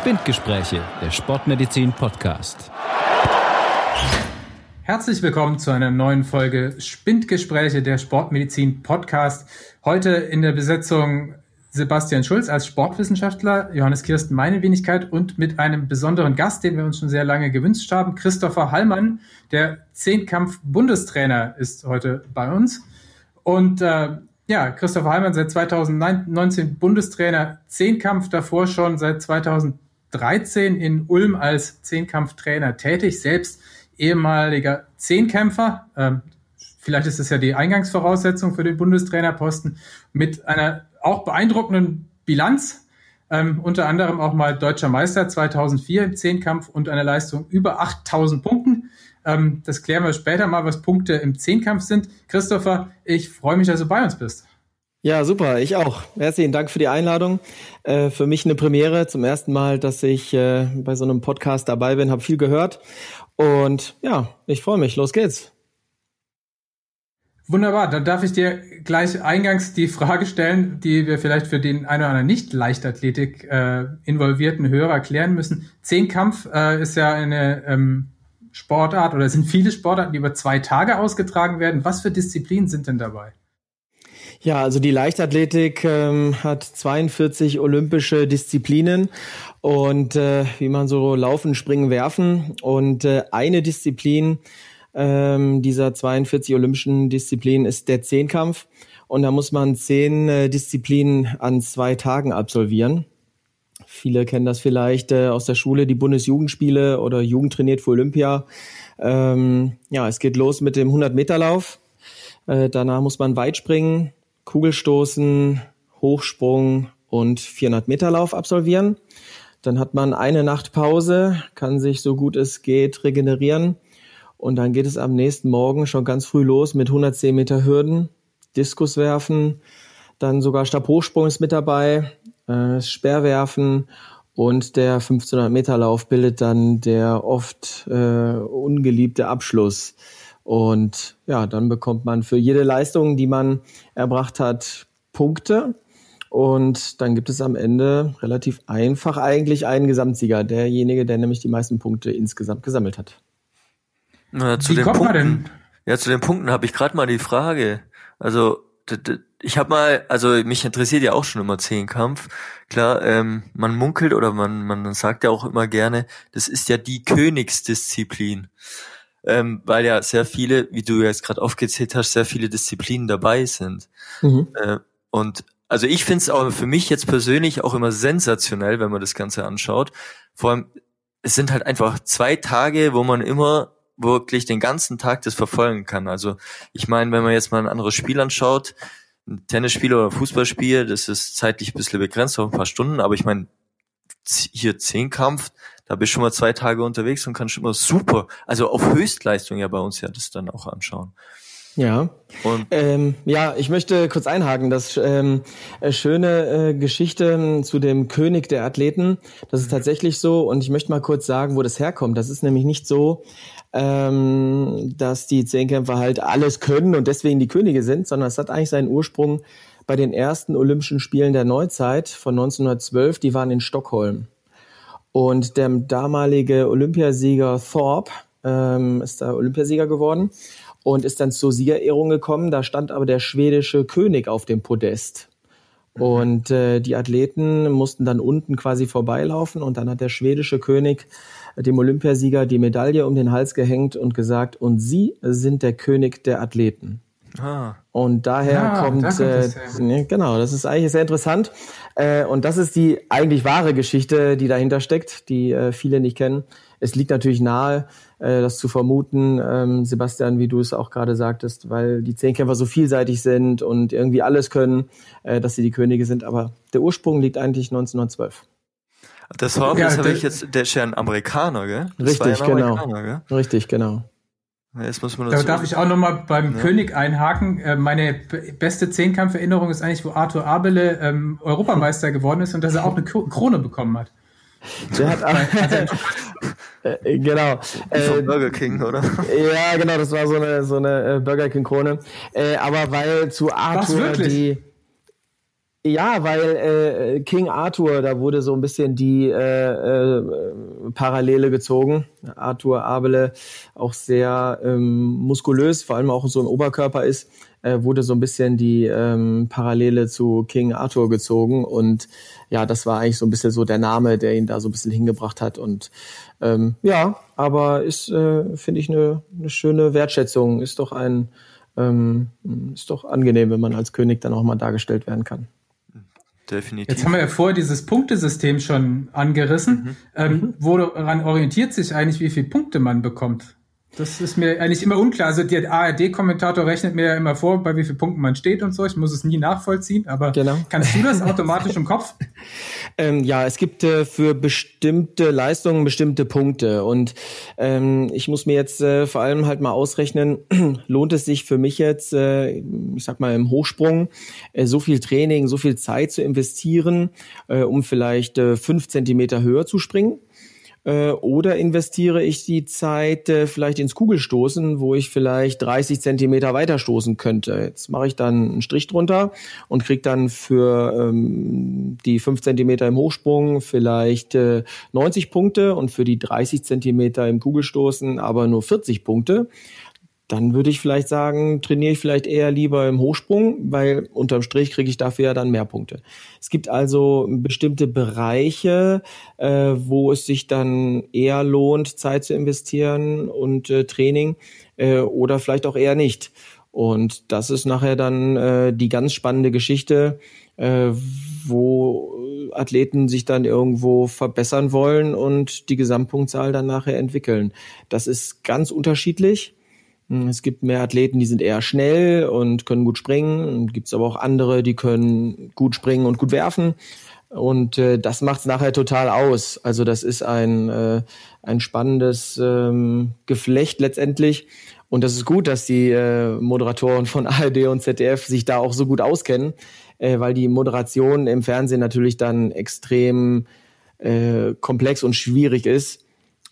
Spindgespräche, der Sportmedizin Podcast. Herzlich willkommen zu einer neuen Folge Spindgespräche, der Sportmedizin Podcast. Heute in der Besetzung Sebastian Schulz als Sportwissenschaftler, Johannes Kirsten meine Wenigkeit und mit einem besonderen Gast, den wir uns schon sehr lange gewünscht haben, Christopher Hallmann, der Zehnkampf-Bundestrainer ist heute bei uns. Und äh, ja, Christopher Hallmann seit 2019 Bundestrainer Zehnkampf, davor schon seit 2013 in Ulm als Zehnkampftrainer tätig, selbst ehemaliger Zehnkämpfer. Ähm, vielleicht ist es ja die Eingangsvoraussetzung für den Bundestrainerposten mit einer auch beeindruckenden Bilanz. Ähm, unter anderem auch mal deutscher Meister 2004 im Zehnkampf und eine Leistung über 8000 Punkten. Ähm, das klären wir später mal, was Punkte im Zehnkampf sind. Christopher, ich freue mich, dass du bei uns bist. Ja, super, ich auch. Herzlichen Dank für die Einladung. Äh, für mich eine Premiere, zum ersten Mal, dass ich äh, bei so einem Podcast dabei bin, habe viel gehört. Und ja, ich freue mich. Los geht's. Wunderbar, dann darf ich dir gleich eingangs die Frage stellen, die wir vielleicht für den einen oder anderen nicht Leichtathletik äh, involvierten Hörer klären müssen. Zehnkampf äh, ist ja eine ähm, Sportart oder sind viele Sportarten, die über zwei Tage ausgetragen werden. Was für Disziplinen sind denn dabei? Ja, also die Leichtathletik ähm, hat 42 olympische Disziplinen und äh, wie man so laufen, springen, werfen und äh, eine Disziplin ähm, dieser 42 olympischen Disziplinen ist der Zehnkampf. Und da muss man zehn äh, Disziplinen an zwei Tagen absolvieren. Viele kennen das vielleicht äh, aus der Schule, die Bundesjugendspiele oder Jugend trainiert für Olympia. Ähm, ja, es geht los mit dem 100-Meter-Lauf. Äh, danach muss man Weitspringen, Kugelstoßen, Hochsprung und 400-Meter-Lauf absolvieren. Dann hat man eine Nacht Pause, kann sich so gut es geht regenerieren und dann geht es am nächsten Morgen schon ganz früh los mit 110 Meter Hürden, Diskus werfen, dann sogar Stabhochsprung ist mit dabei, äh, Speerwerfen und der 1500 Meter Lauf bildet dann der oft äh, ungeliebte Abschluss. Und ja, dann bekommt man für jede Leistung, die man erbracht hat, Punkte. Und dann gibt es am Ende relativ einfach eigentlich einen Gesamtsieger, derjenige, der nämlich die meisten Punkte insgesamt gesammelt hat. Na, zu Wie den kommt Punkten, man denn? Ja, zu den Punkten habe ich gerade mal die Frage. Also ich habe mal, also mich interessiert ja auch schon immer Zehnkampf. Klar, ähm, man munkelt oder man man sagt ja auch immer gerne, das ist ja die Königsdisziplin, ähm, weil ja sehr viele, wie du jetzt gerade aufgezählt hast, sehr viele Disziplinen dabei sind. Mhm. Äh, und also ich finde es auch für mich jetzt persönlich auch immer sensationell, wenn man das Ganze anschaut. Vor allem, es sind halt einfach zwei Tage, wo man immer wirklich den ganzen Tag das verfolgen kann. Also ich meine, wenn man jetzt mal ein anderes Spiel anschaut, ein Tennisspiel oder ein Fußballspiel, das ist zeitlich ein bisschen begrenzt auf ein paar Stunden, aber ich meine, hier Zehnkampf, da bist du schon mal zwei Tage unterwegs und kannst schon mal super, also auf Höchstleistung ja bei uns ja das dann auch anschauen. Ja. Und ähm, ja, ich möchte kurz einhaken. Das ähm, äh, schöne äh, Geschichte zu dem König der Athleten, das ist tatsächlich so. Und ich möchte mal kurz sagen, wo das herkommt. Das ist nämlich nicht so, ähm, dass die Zehnkämpfer halt alles können und deswegen die Könige sind, sondern es hat eigentlich seinen Ursprung bei den ersten Olympischen Spielen der Neuzeit von 1912. Die waren in Stockholm. Und der damalige Olympiasieger Thorpe ähm, ist da Olympiasieger geworden und ist dann zur Siegerehrung gekommen. Da stand aber der schwedische König auf dem Podest. Und äh, die Athleten mussten dann unten quasi vorbeilaufen und dann hat der schwedische König dem Olympiasieger die Medaille um den Hals gehängt und gesagt, und Sie sind der König der Athleten. Ah. Und daher ja, kommt, da kommt äh, genau, das ist eigentlich sehr interessant. Äh, und das ist die eigentlich wahre Geschichte, die dahinter steckt, die äh, viele nicht kennen. Es liegt natürlich nahe, äh, das zu vermuten, ähm, Sebastian, wie du es auch gerade sagtest, weil die Zehnkämpfer so vielseitig sind und irgendwie alles können, äh, dass sie die Könige sind. Aber der Ursprung liegt eigentlich 1912. Das Hawkins ja, habe ich jetzt, der ist ja ein Amerikaner, gell? Das richtig, genau. Gell? Richtig, genau. Jetzt muss man da darf ich auch nochmal beim ja. König einhaken. Äh, meine beste Zehnkampferinnerung ist eigentlich, wo Arthur Abele ähm, Europameister geworden ist und dass er auch eine Krone bekommen hat. Der hat auch, äh, genau. Äh, Burger King, oder? Ja, genau, das war so eine, so eine äh, Burger King Krone. Äh, aber weil zu Arthur die Ja, weil äh, King Arthur, da wurde so ein bisschen die äh, äh, Parallele gezogen. Arthur Abele auch sehr ähm, muskulös, vor allem auch so im Oberkörper ist, äh, wurde so ein bisschen die ähm, Parallele zu King Arthur gezogen. Und ja, das war eigentlich so ein bisschen so der Name, der ihn da so ein bisschen hingebracht hat. Und ähm, ja, aber ist, äh, finde ich, eine ne schöne Wertschätzung. Ist doch ein ähm, ist doch angenehm, wenn man als König dann auch mal dargestellt werden kann definitiv. Jetzt haben wir ja vorher dieses Punktesystem schon angerissen. Mhm. Ähm, woran orientiert sich eigentlich, wie viele Punkte man bekommt? Das ist mir eigentlich immer unklar. Also der ARD-Kommentator rechnet mir ja immer vor, bei wie vielen Punkten man steht und so. Ich muss es nie nachvollziehen, aber genau. kannst du das automatisch im Kopf? Ähm, ja, es gibt äh, für bestimmte Leistungen bestimmte Punkte und ähm, ich muss mir jetzt äh, vor allem halt mal ausrechnen, lohnt es sich für mich jetzt, äh, ich sag mal im Hochsprung, äh, so viel Training, so viel Zeit zu investieren, äh, um vielleicht äh, fünf Zentimeter höher zu springen? Äh, oder investiere ich die Zeit äh, vielleicht ins Kugelstoßen, wo ich vielleicht 30 Zentimeter weiterstoßen könnte. Jetzt mache ich dann einen Strich drunter und kriege dann für ähm, die 5 Zentimeter im Hochsprung vielleicht äh, 90 Punkte und für die 30 Zentimeter im Kugelstoßen aber nur 40 Punkte dann würde ich vielleicht sagen, trainiere ich vielleicht eher lieber im Hochsprung, weil unterm Strich kriege ich dafür ja dann mehr Punkte. Es gibt also bestimmte Bereiche, äh, wo es sich dann eher lohnt, Zeit zu investieren und äh, Training äh, oder vielleicht auch eher nicht. Und das ist nachher dann äh, die ganz spannende Geschichte, äh, wo Athleten sich dann irgendwo verbessern wollen und die Gesamtpunktzahl dann nachher entwickeln. Das ist ganz unterschiedlich. Hm, es gibt mehr Athleten, die sind eher schnell und können gut springen. Gibt es aber auch andere, die können gut springen und gut werfen. Und äh, das macht es nachher total aus. Also das ist ein, äh, ein spannendes ähm, Geflecht letztendlich. Und das ist gut, dass die äh, Moderatoren von ARD und ZDF sich da auch so gut auskennen, äh, weil die Moderation im Fernsehen natürlich dann extrem äh, komplex und schwierig ist.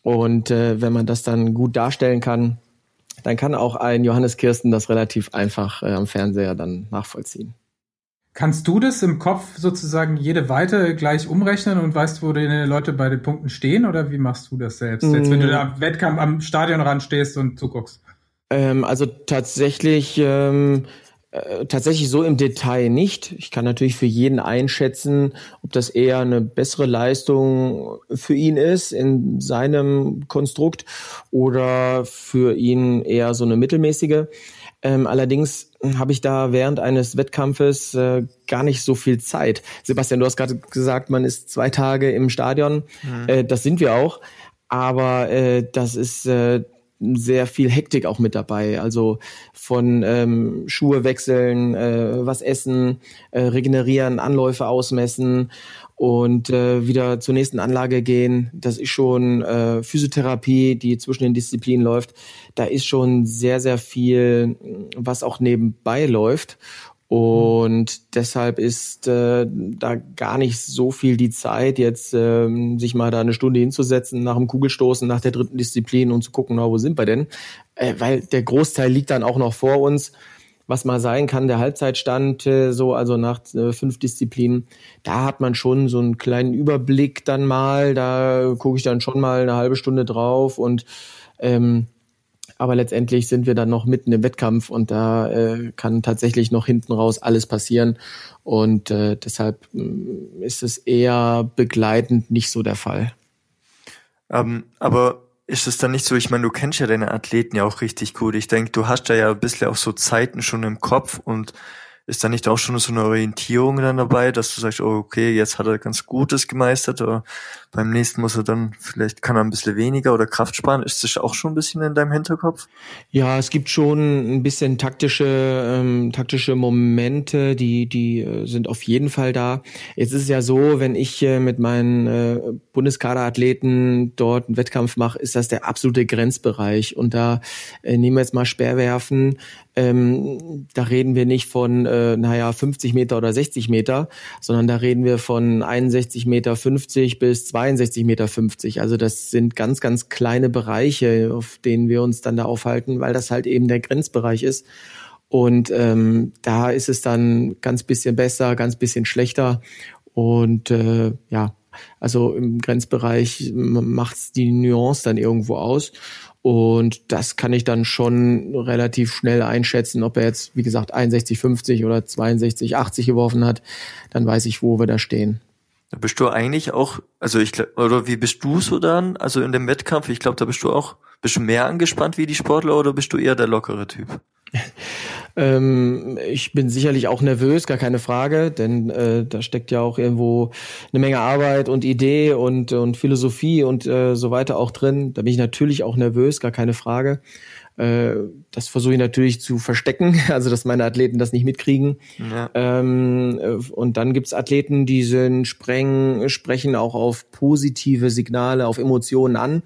Und äh, wenn man das dann gut darstellen kann, dann kann auch ein Johannes Kirsten das relativ einfach äh, am Fernseher dann nachvollziehen. Kannst du das im Kopf sozusagen jede Weite gleich umrechnen und weißt, wo die Leute bei den Punkten stehen oder wie machst du das selbst? Jetzt, wenn du da am Wettkampf am Stadionrand stehst und zuguckst. Ähm, also tatsächlich ähm, äh, tatsächlich so im Detail nicht. Ich kann natürlich für jeden einschätzen, ob das eher eine bessere Leistung für ihn ist in seinem Konstrukt oder für ihn eher so eine mittelmäßige. Ähm, allerdings habe ich da während eines Wettkampfes äh, gar nicht so viel Zeit. Sebastian, du hast gerade gesagt, man ist zwei Tage im Stadion. Mhm. Äh, das sind wir auch. Aber äh, das ist äh, sehr viel Hektik auch mit dabei. Also von ähm, Schuhe wechseln, äh, was essen, äh, regenerieren, Anläufe ausmessen und äh, wieder zur nächsten Anlage gehen. Das ist schon äh, Physiotherapie, die zwischen den Disziplinen läuft. Da ist schon sehr, sehr viel, was auch nebenbei läuft. Und deshalb ist äh, da gar nicht so viel die Zeit, jetzt ähm, sich mal da eine Stunde hinzusetzen nach dem Kugelstoßen, nach der dritten Disziplin und zu gucken, na, wo sind wir denn? Äh, weil der Großteil liegt dann auch noch vor uns. Was mal sein kann, der Halbzeitstand, äh, so also nach äh, fünf Disziplinen, da hat man schon so einen kleinen Überblick dann mal. Da gucke ich dann schon mal eine halbe Stunde drauf und ähm, aber letztendlich sind wir dann noch mitten im Wettkampf und da äh, kann tatsächlich noch hinten raus alles passieren. Und äh, deshalb äh, ist es eher begleitend nicht so der Fall. Ähm, aber ist es dann nicht so, ich meine, du kennst ja deine Athleten ja auch richtig gut. Ich denke, du hast da ja ein bisschen auch so Zeiten schon im Kopf und ist da nicht auch schon so eine Orientierung dann dabei, dass du sagst, oh, okay, jetzt hat er ganz Gutes gemeistert, oder beim nächsten muss er dann, vielleicht kann er ein bisschen weniger oder Kraft sparen. Ist das auch schon ein bisschen in deinem Hinterkopf? Ja, es gibt schon ein bisschen taktische, ähm, taktische Momente, die, die äh, sind auf jeden Fall da. Jetzt ist es ja so, wenn ich äh, mit meinen äh, Bundeskaderathleten dort einen Wettkampf mache, ist das der absolute Grenzbereich. Und da äh, nehmen wir jetzt mal Speerwerfen, ähm, da reden wir nicht von, äh, naja, 50 Meter oder 60 Meter, sondern da reden wir von 61 Meter 50 bis 62 Meter 50. Also das sind ganz, ganz kleine Bereiche, auf denen wir uns dann da aufhalten, weil das halt eben der Grenzbereich ist. Und ähm, da ist es dann ganz bisschen besser, ganz bisschen schlechter. Und äh, ja, also im Grenzbereich macht's die Nuance dann irgendwo aus. Und das kann ich dann schon relativ schnell einschätzen, ob er jetzt, wie gesagt, 61, 50 oder 62, 80 geworfen hat. Dann weiß ich, wo wir da stehen. Da bist du eigentlich auch, also ich oder wie bist du so dann? Also in dem Wettkampf, ich glaube, da bist du auch, bist du mehr angespannt wie die Sportler oder bist du eher der lockere Typ? ähm, ich bin sicherlich auch nervös, gar keine Frage, denn äh, da steckt ja auch irgendwo eine Menge Arbeit und Idee und, und Philosophie und äh, so weiter auch drin. Da bin ich natürlich auch nervös, gar keine Frage. Äh, das versuche ich natürlich zu verstecken, also dass meine Athleten das nicht mitkriegen. Ja. Ähm, äh, und dann gibt's Athleten, die sind spreng, sprechen auch auf positive Signale, auf Emotionen an.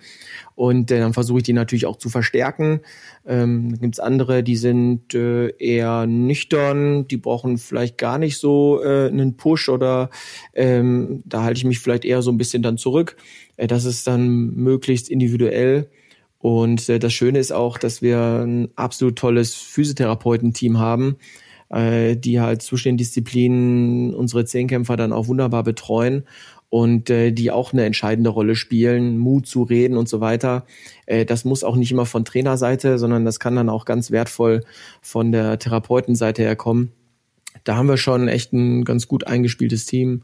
Und äh, dann versuche ich die natürlich auch zu verstärken. Ähm, dann gibt's andere, die sind äh, eher nüchtern, die brauchen vielleicht gar nicht so äh, einen Push oder ähm, da halte ich mich vielleicht eher so ein bisschen dann zurück. Äh, das ist dann möglichst individuell. Und äh, das Schöne ist auch, dass wir ein absolut tolles Physiotherapeutenteam haben, äh, die halt zwischen den Disziplinen unsere Zehnkämpfer dann auch wunderbar betreuen und äh, die auch eine entscheidende Rolle spielen, Mut zu reden und so weiter. Äh, das muss auch nicht immer von Trainerseite, sondern das kann dann auch ganz wertvoll von der Therapeutenseite her kommen. Da haben wir schon echt ein ganz gut eingespieltes Team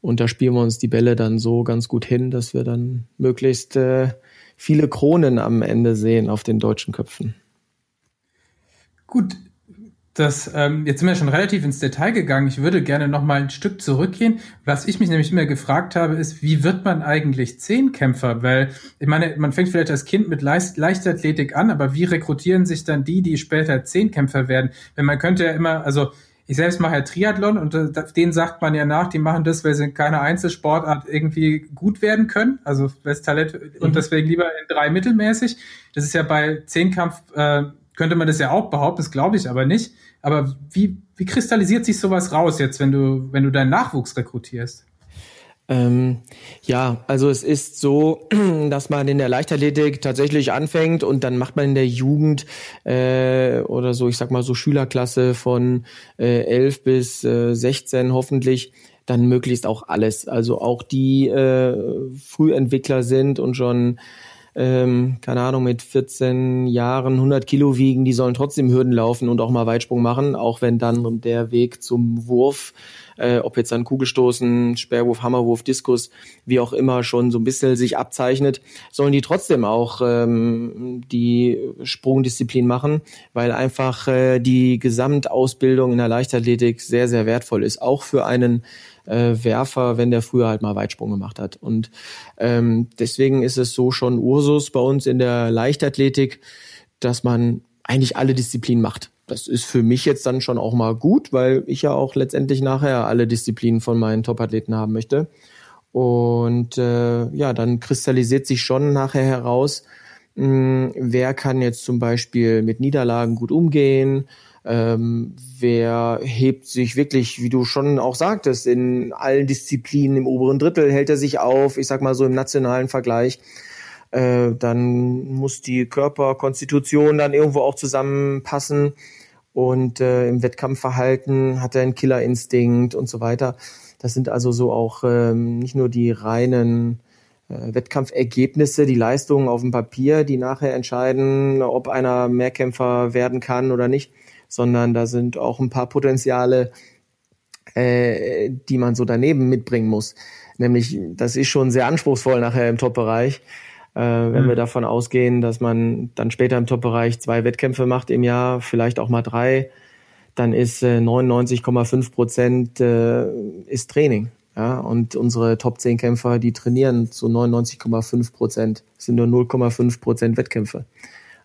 und da spielen wir uns die Bälle dann so ganz gut hin, dass wir dann möglichst äh, viele Kronen am Ende sehen auf den deutschen Köpfen. Gut, das, ähm, jetzt sind wir schon relativ ins Detail gegangen. Ich würde gerne noch mal ein Stück zurückgehen. Was ich mich nämlich immer gefragt habe, ist, wie wird man eigentlich Zehnkämpfer? Weil, ich meine, man fängt vielleicht als Kind mit Leicht Leichtathletik an, aber wie rekrutieren sich dann die, die später Zehnkämpfer werden? Wenn man könnte ja immer, also ich selbst mache ja Triathlon und äh, denen sagt man ja nach, die machen das, weil sie keine Einzelsportart irgendwie gut werden können, also das Talent und mhm. deswegen lieber in drei mittelmäßig. Das ist ja bei Zehnkampf, äh, könnte man das ja auch behaupten, das glaube ich aber nicht. Aber wie, wie kristallisiert sich sowas raus jetzt, wenn du, wenn du deinen Nachwuchs rekrutierst? Ähm, ja, also es ist so, dass man in der Leichtathletik tatsächlich anfängt und dann macht man in der Jugend äh, oder so, ich sag mal so Schülerklasse von äh, 11 bis äh, 16 hoffentlich dann möglichst auch alles. Also auch die äh, Frühentwickler sind und schon ähm, keine Ahnung, mit 14 Jahren 100 Kilo wiegen, die sollen trotzdem Hürden laufen und auch mal Weitsprung machen, auch wenn dann der Weg zum Wurf äh, ob jetzt dann Kugelstoßen, Sperrwurf, Hammerwurf, Diskus, wie auch immer schon so ein bisschen sich abzeichnet, sollen die trotzdem auch ähm, die Sprungdisziplin machen, weil einfach äh, die Gesamtausbildung in der Leichtathletik sehr, sehr wertvoll ist, auch für einen äh, Werfer, wenn der früher halt mal Weitsprung gemacht hat. Und ähm, deswegen ist es so schon Ursus bei uns in der Leichtathletik, dass man eigentlich alle Disziplinen macht das ist für mich jetzt dann schon auch mal gut, weil ich ja auch letztendlich nachher alle Disziplinen von meinen Top-Athleten haben möchte. Und äh, ja, dann kristallisiert sich schon nachher heraus, mh, wer kann jetzt zum Beispiel mit Niederlagen gut umgehen, ähm, wer hebt sich wirklich, wie du schon auch sagtest, in allen Disziplinen im oberen Drittel hält er sich auf, ich sag mal so im nationalen Vergleich. Äh, dann muss die Körperkonstitution dann irgendwo auch zusammenpassen und äh, im Wettkampfverhalten hat er einen Killerinstinkt und so weiter. Das sind also so auch ähm, nicht nur die reinen äh, Wettkampfergebnisse, die Leistungen auf dem Papier, die nachher entscheiden, ob einer Mehrkämpfer werden kann oder nicht, sondern da sind auch ein paar Potenziale, äh, die man so daneben mitbringen muss. Nämlich, das ist schon sehr anspruchsvoll nachher im Top-Bereich. Äh, wenn mhm. wir davon ausgehen, dass man dann später im Top-Bereich zwei Wettkämpfe macht im Jahr, vielleicht auch mal drei, dann ist äh, 99,5 Prozent äh, ist Training. Ja, und unsere Top 10 Kämpfer, die trainieren zu 99,5 Prozent, sind nur 0,5 Prozent Wettkämpfe.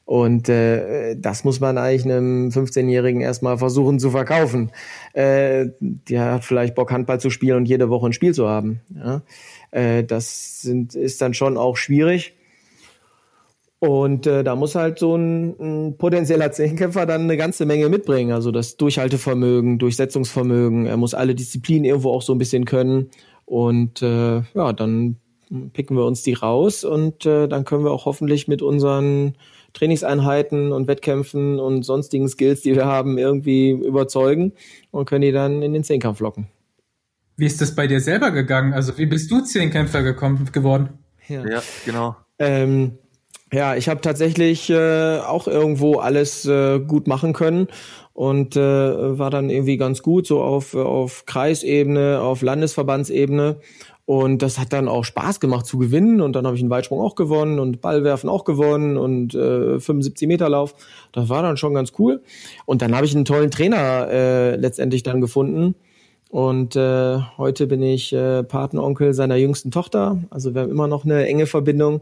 Und äh, das muss man eigentlich einem 15-Jährigen erstmal versuchen zu verkaufen. Äh, der hat vielleicht Bock, Handball zu spielen und jede Woche ein Spiel zu haben. Ja? Äh, das sind, ist dann schon auch schwierig. Und äh, da muss halt so ein, ein potenzieller Zehnkämpfer dann eine ganze Menge mitbringen. Also das Durchhaltevermögen, Durchsetzungsvermögen. Er muss alle Disziplinen irgendwo auch so ein bisschen können. Und äh, ja, dann picken wir uns die raus und äh, dann können wir auch hoffentlich mit unseren Trainingseinheiten und Wettkämpfen und sonstigen Skills, die wir haben, irgendwie überzeugen und können die dann in den Zehnkampf locken. Wie ist das bei dir selber gegangen? Also wie bist du Zehnkämpfer gekommen, geworden? Ja, ja genau. Ähm, ja, ich habe tatsächlich äh, auch irgendwo alles äh, gut machen können und äh, war dann irgendwie ganz gut so auf, auf Kreisebene, auf Landesverbandsebene und das hat dann auch Spaß gemacht zu gewinnen. Und dann habe ich einen Weitsprung auch gewonnen und Ballwerfen auch gewonnen und äh, 75 Meter Lauf. Das war dann schon ganz cool. Und dann habe ich einen tollen Trainer äh, letztendlich dann gefunden. Und äh, heute bin ich äh, Patenonkel seiner jüngsten Tochter. Also wir haben immer noch eine enge Verbindung.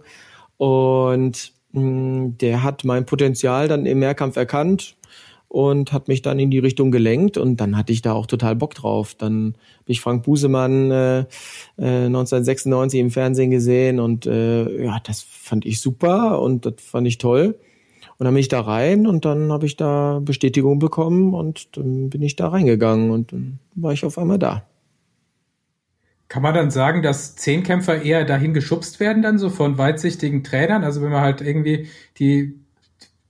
Und mh, der hat mein Potenzial dann im Mehrkampf erkannt und hat mich dann in die Richtung gelenkt und dann hatte ich da auch total Bock drauf. Dann habe ich Frank Busemann äh, äh, 1996 im Fernsehen gesehen und äh, ja, das fand ich super und das fand ich toll. Und dann bin ich da rein und dann habe ich da Bestätigung bekommen und dann bin ich da reingegangen und dann war ich auf einmal da. Kann man dann sagen, dass Zehnkämpfer eher dahin geschubst werden, dann so von weitsichtigen Trainern? Also wenn man halt irgendwie die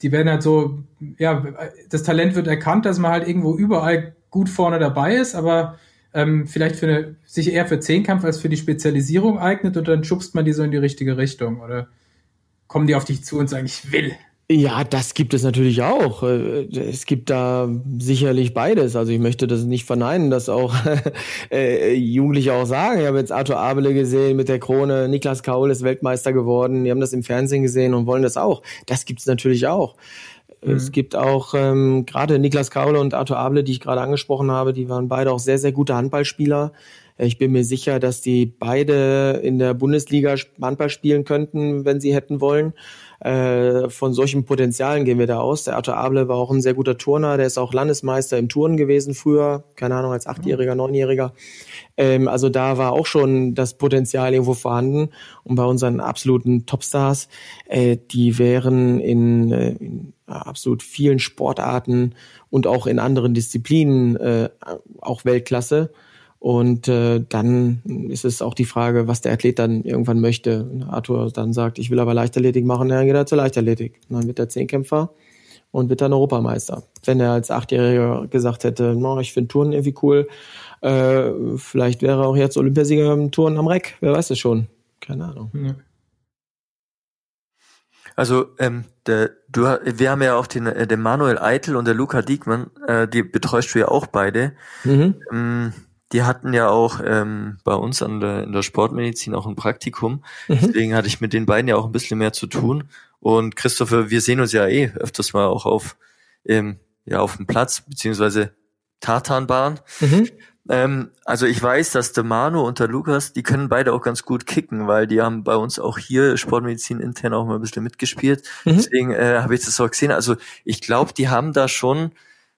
die werden halt so, ja, das Talent wird erkannt, dass man halt irgendwo überall gut vorne dabei ist, aber ähm, vielleicht für eine, sich eher für Zehnkampf als für die Spezialisierung eignet und dann schubst man die so in die richtige Richtung oder kommen die auf dich zu und sagen, ich will. Ja, das gibt es natürlich auch. Äh, es gibt da sicherlich beides. Also ich möchte das nicht verneinen, dass auch äh, Jugendliche auch sagen. Ich habe jetzt Arthur Abele gesehen mit der Krone, Niklas Kaul ist Weltmeister geworden, die haben das im Fernsehen gesehen und wollen das auch. Das gibt es natürlich auch. Mhm. Es gibt auch ähm, gerade Niklas Kaule und Arthur Abele, die ich gerade angesprochen habe, die waren beide auch sehr, sehr gute Handballspieler. Ich bin mir sicher, dass die beide in der Bundesliga Handball spielen könnten, wenn sie hätten wollen. Äh, von solchen Potenzialen gehen wir da aus. Der Arthur Able war auch ein sehr guter Turner, der ist auch Landesmeister im Turnen gewesen früher, keine Ahnung, als Achtjähriger, Neunjähriger. Ähm, also da war auch schon das Potenzial irgendwo vorhanden. Und bei unseren absoluten Topstars, äh, die wären in, äh, in absolut vielen Sportarten und auch in anderen Disziplinen äh, auch Weltklasse. Und äh, dann ist es auch die Frage, was der Athlet dann irgendwann möchte. Arthur dann sagt, ich will aber Leichtathletik machen, dann geht er zur Leichtathletik. Und dann wird er Zehnkämpfer und wird dann Europameister. Wenn er als Achtjähriger gesagt hätte, no, ich finde Touren irgendwie cool, äh, vielleicht wäre er auch jetzt Olympiasieger im Touren am Reck, wer weiß es schon. Keine Ahnung. Ja. Also ähm, der, du, wir haben ja auch den, äh, den Manuel Eitel und der Luca Diekmann, äh, die betreust du ja auch beide. Mhm. Ähm, die hatten ja auch ähm, bei uns an der, in der Sportmedizin auch ein Praktikum. Mhm. Deswegen hatte ich mit den beiden ja auch ein bisschen mehr zu tun. Und Christopher, wir sehen uns ja eh öfters mal auch auf, ähm, ja, auf dem Platz, beziehungsweise Tartanbahn. Mhm. Ähm, also ich weiß, dass der Manu und der Lukas, die können beide auch ganz gut kicken, weil die haben bei uns auch hier Sportmedizin intern auch mal ein bisschen mitgespielt. Mhm. Deswegen äh, habe ich das auch gesehen. Also ich glaube, die haben da schon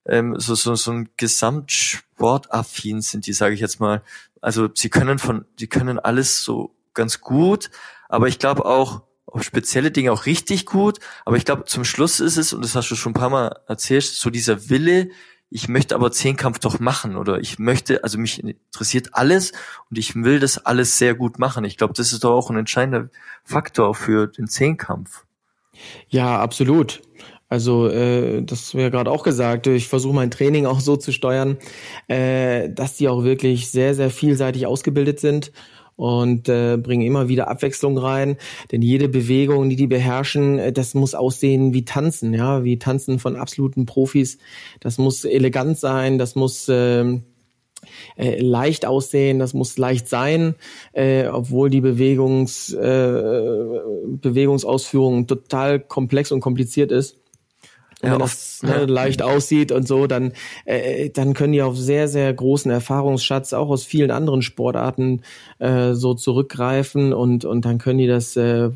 ähm, so, so, so ein Gesamtsportaffin sind die, sage ich jetzt mal. Also sie können von, die können alles so ganz gut, aber ich glaube auch auf spezielle Dinge auch richtig gut. Aber ich glaube, zum Schluss ist es, und das hast du schon ein paar Mal erzählt, so dieser Wille, ich möchte aber Zehnkampf doch machen oder ich möchte, also mich interessiert alles und ich will das alles sehr gut machen. Ich glaube, das ist doch auch ein entscheidender Faktor für den Zehnkampf. Ja, absolut. Also äh, das wäre gerade auch gesagt. Ich versuche mein Training auch so zu steuern, äh, dass die auch wirklich sehr, sehr vielseitig ausgebildet sind und äh, bringen immer wieder Abwechslung rein. Denn jede Bewegung, die die beherrschen, äh, das muss aussehen wie Tanzen, ja, wie Tanzen von absoluten Profis. Das muss elegant sein, das muss äh, äh, leicht aussehen, das muss leicht sein, äh, obwohl die Bewegungs, äh, Bewegungsausführung total komplex und kompliziert ist. Und ja, wenn das ne, leicht aussieht und so, dann, äh, dann können die auf sehr, sehr großen Erfahrungsschatz auch aus vielen anderen Sportarten äh, so zurückgreifen und, und dann können die das äh,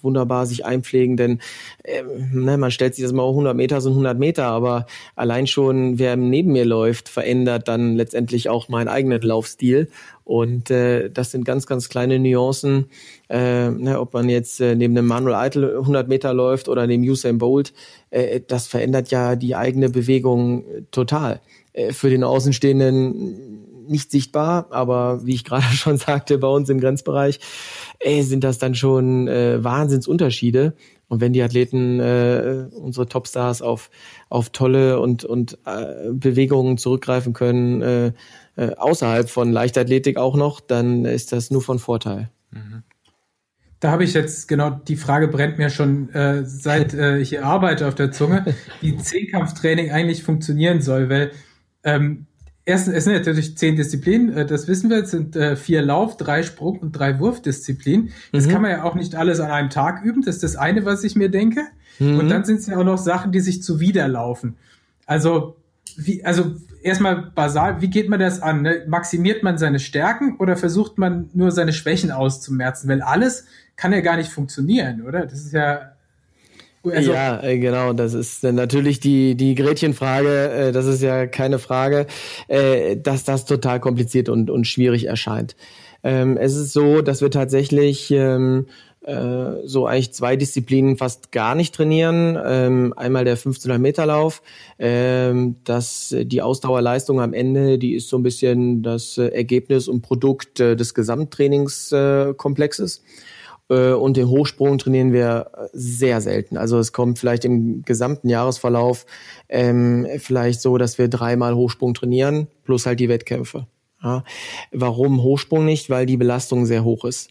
wunderbar sich einpflegen, denn äh, ne, man stellt sich das mal 100 Meter sind 100 Meter, aber allein schon, wer neben mir läuft, verändert dann letztendlich auch meinen eigenen Laufstil und äh, das sind ganz, ganz kleine Nuancen, äh, ne, ob man jetzt äh, neben dem Manuel Eitel 100 Meter läuft oder neben Usain Bolt, äh, das verändert ja die eigene Bewegung total. Äh, für den Außenstehenden nicht sichtbar, aber wie ich gerade schon sagte, bei uns im Grenzbereich äh, sind das dann schon äh, Wahnsinnsunterschiede. Und wenn die Athleten, äh, unsere Topstars auf, auf tolle und, und äh, Bewegungen zurückgreifen können, äh, äh, außerhalb von Leichtathletik auch noch, dann ist das nur von Vorteil. Mhm. Da habe ich jetzt genau die Frage brennt mir schon äh, seit äh, ich hier arbeite auf der Zunge, wie Zehnkampftraining eigentlich funktionieren soll, weil ähm, erstens es sind natürlich zehn Disziplinen, äh, das wissen wir, es sind äh, vier Lauf, drei Sprung und drei Wurfdisziplinen. Das mhm. kann man ja auch nicht alles an einem Tag üben, das ist das eine, was ich mir denke. Mhm. Und dann sind es ja auch noch Sachen, die sich zuwiderlaufen. Also wie, also erstmal basal, wie geht man das an? Ne? Maximiert man seine Stärken oder versucht man nur seine Schwächen auszumerzen? Weil alles kann ja gar nicht funktionieren, oder? Das ist ja. Also ja, äh, genau, das ist natürlich die, die Gretchenfrage, äh, das ist ja keine Frage, äh, dass das total kompliziert und, und schwierig erscheint. Ähm, es ist so, dass wir tatsächlich ähm, äh, so eigentlich zwei Disziplinen fast gar nicht trainieren. Ähm, einmal der 1500 Meter Lauf. Ähm, das, die Ausdauerleistung am Ende, die ist so ein bisschen das äh, Ergebnis und Produkt äh, des Gesamttrainingskomplexes. Äh, und den Hochsprung trainieren wir sehr selten. Also es kommt vielleicht im gesamten Jahresverlauf ähm, vielleicht so, dass wir dreimal Hochsprung trainieren, plus halt die Wettkämpfe. Ja. Warum Hochsprung nicht? Weil die Belastung sehr hoch ist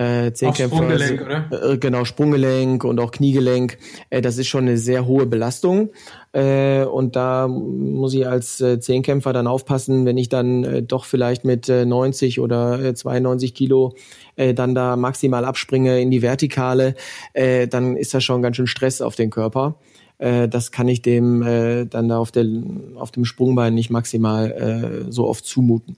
äh, Zehnkämpfer. Sprunggelenk, oder? Äh, genau, Sprunggelenk und auch Kniegelenk. Äh, das ist schon eine sehr hohe Belastung. Äh, und da muss ich als äh, Zehnkämpfer dann aufpassen, wenn ich dann äh, doch vielleicht mit äh, 90 oder äh, 92 Kilo äh, dann da maximal abspringe in die Vertikale, äh, dann ist das schon ganz schön Stress auf den Körper äh, das kann ich dem äh, dann da auf, der, auf dem Sprungbein nicht maximal äh, so oft zumuten.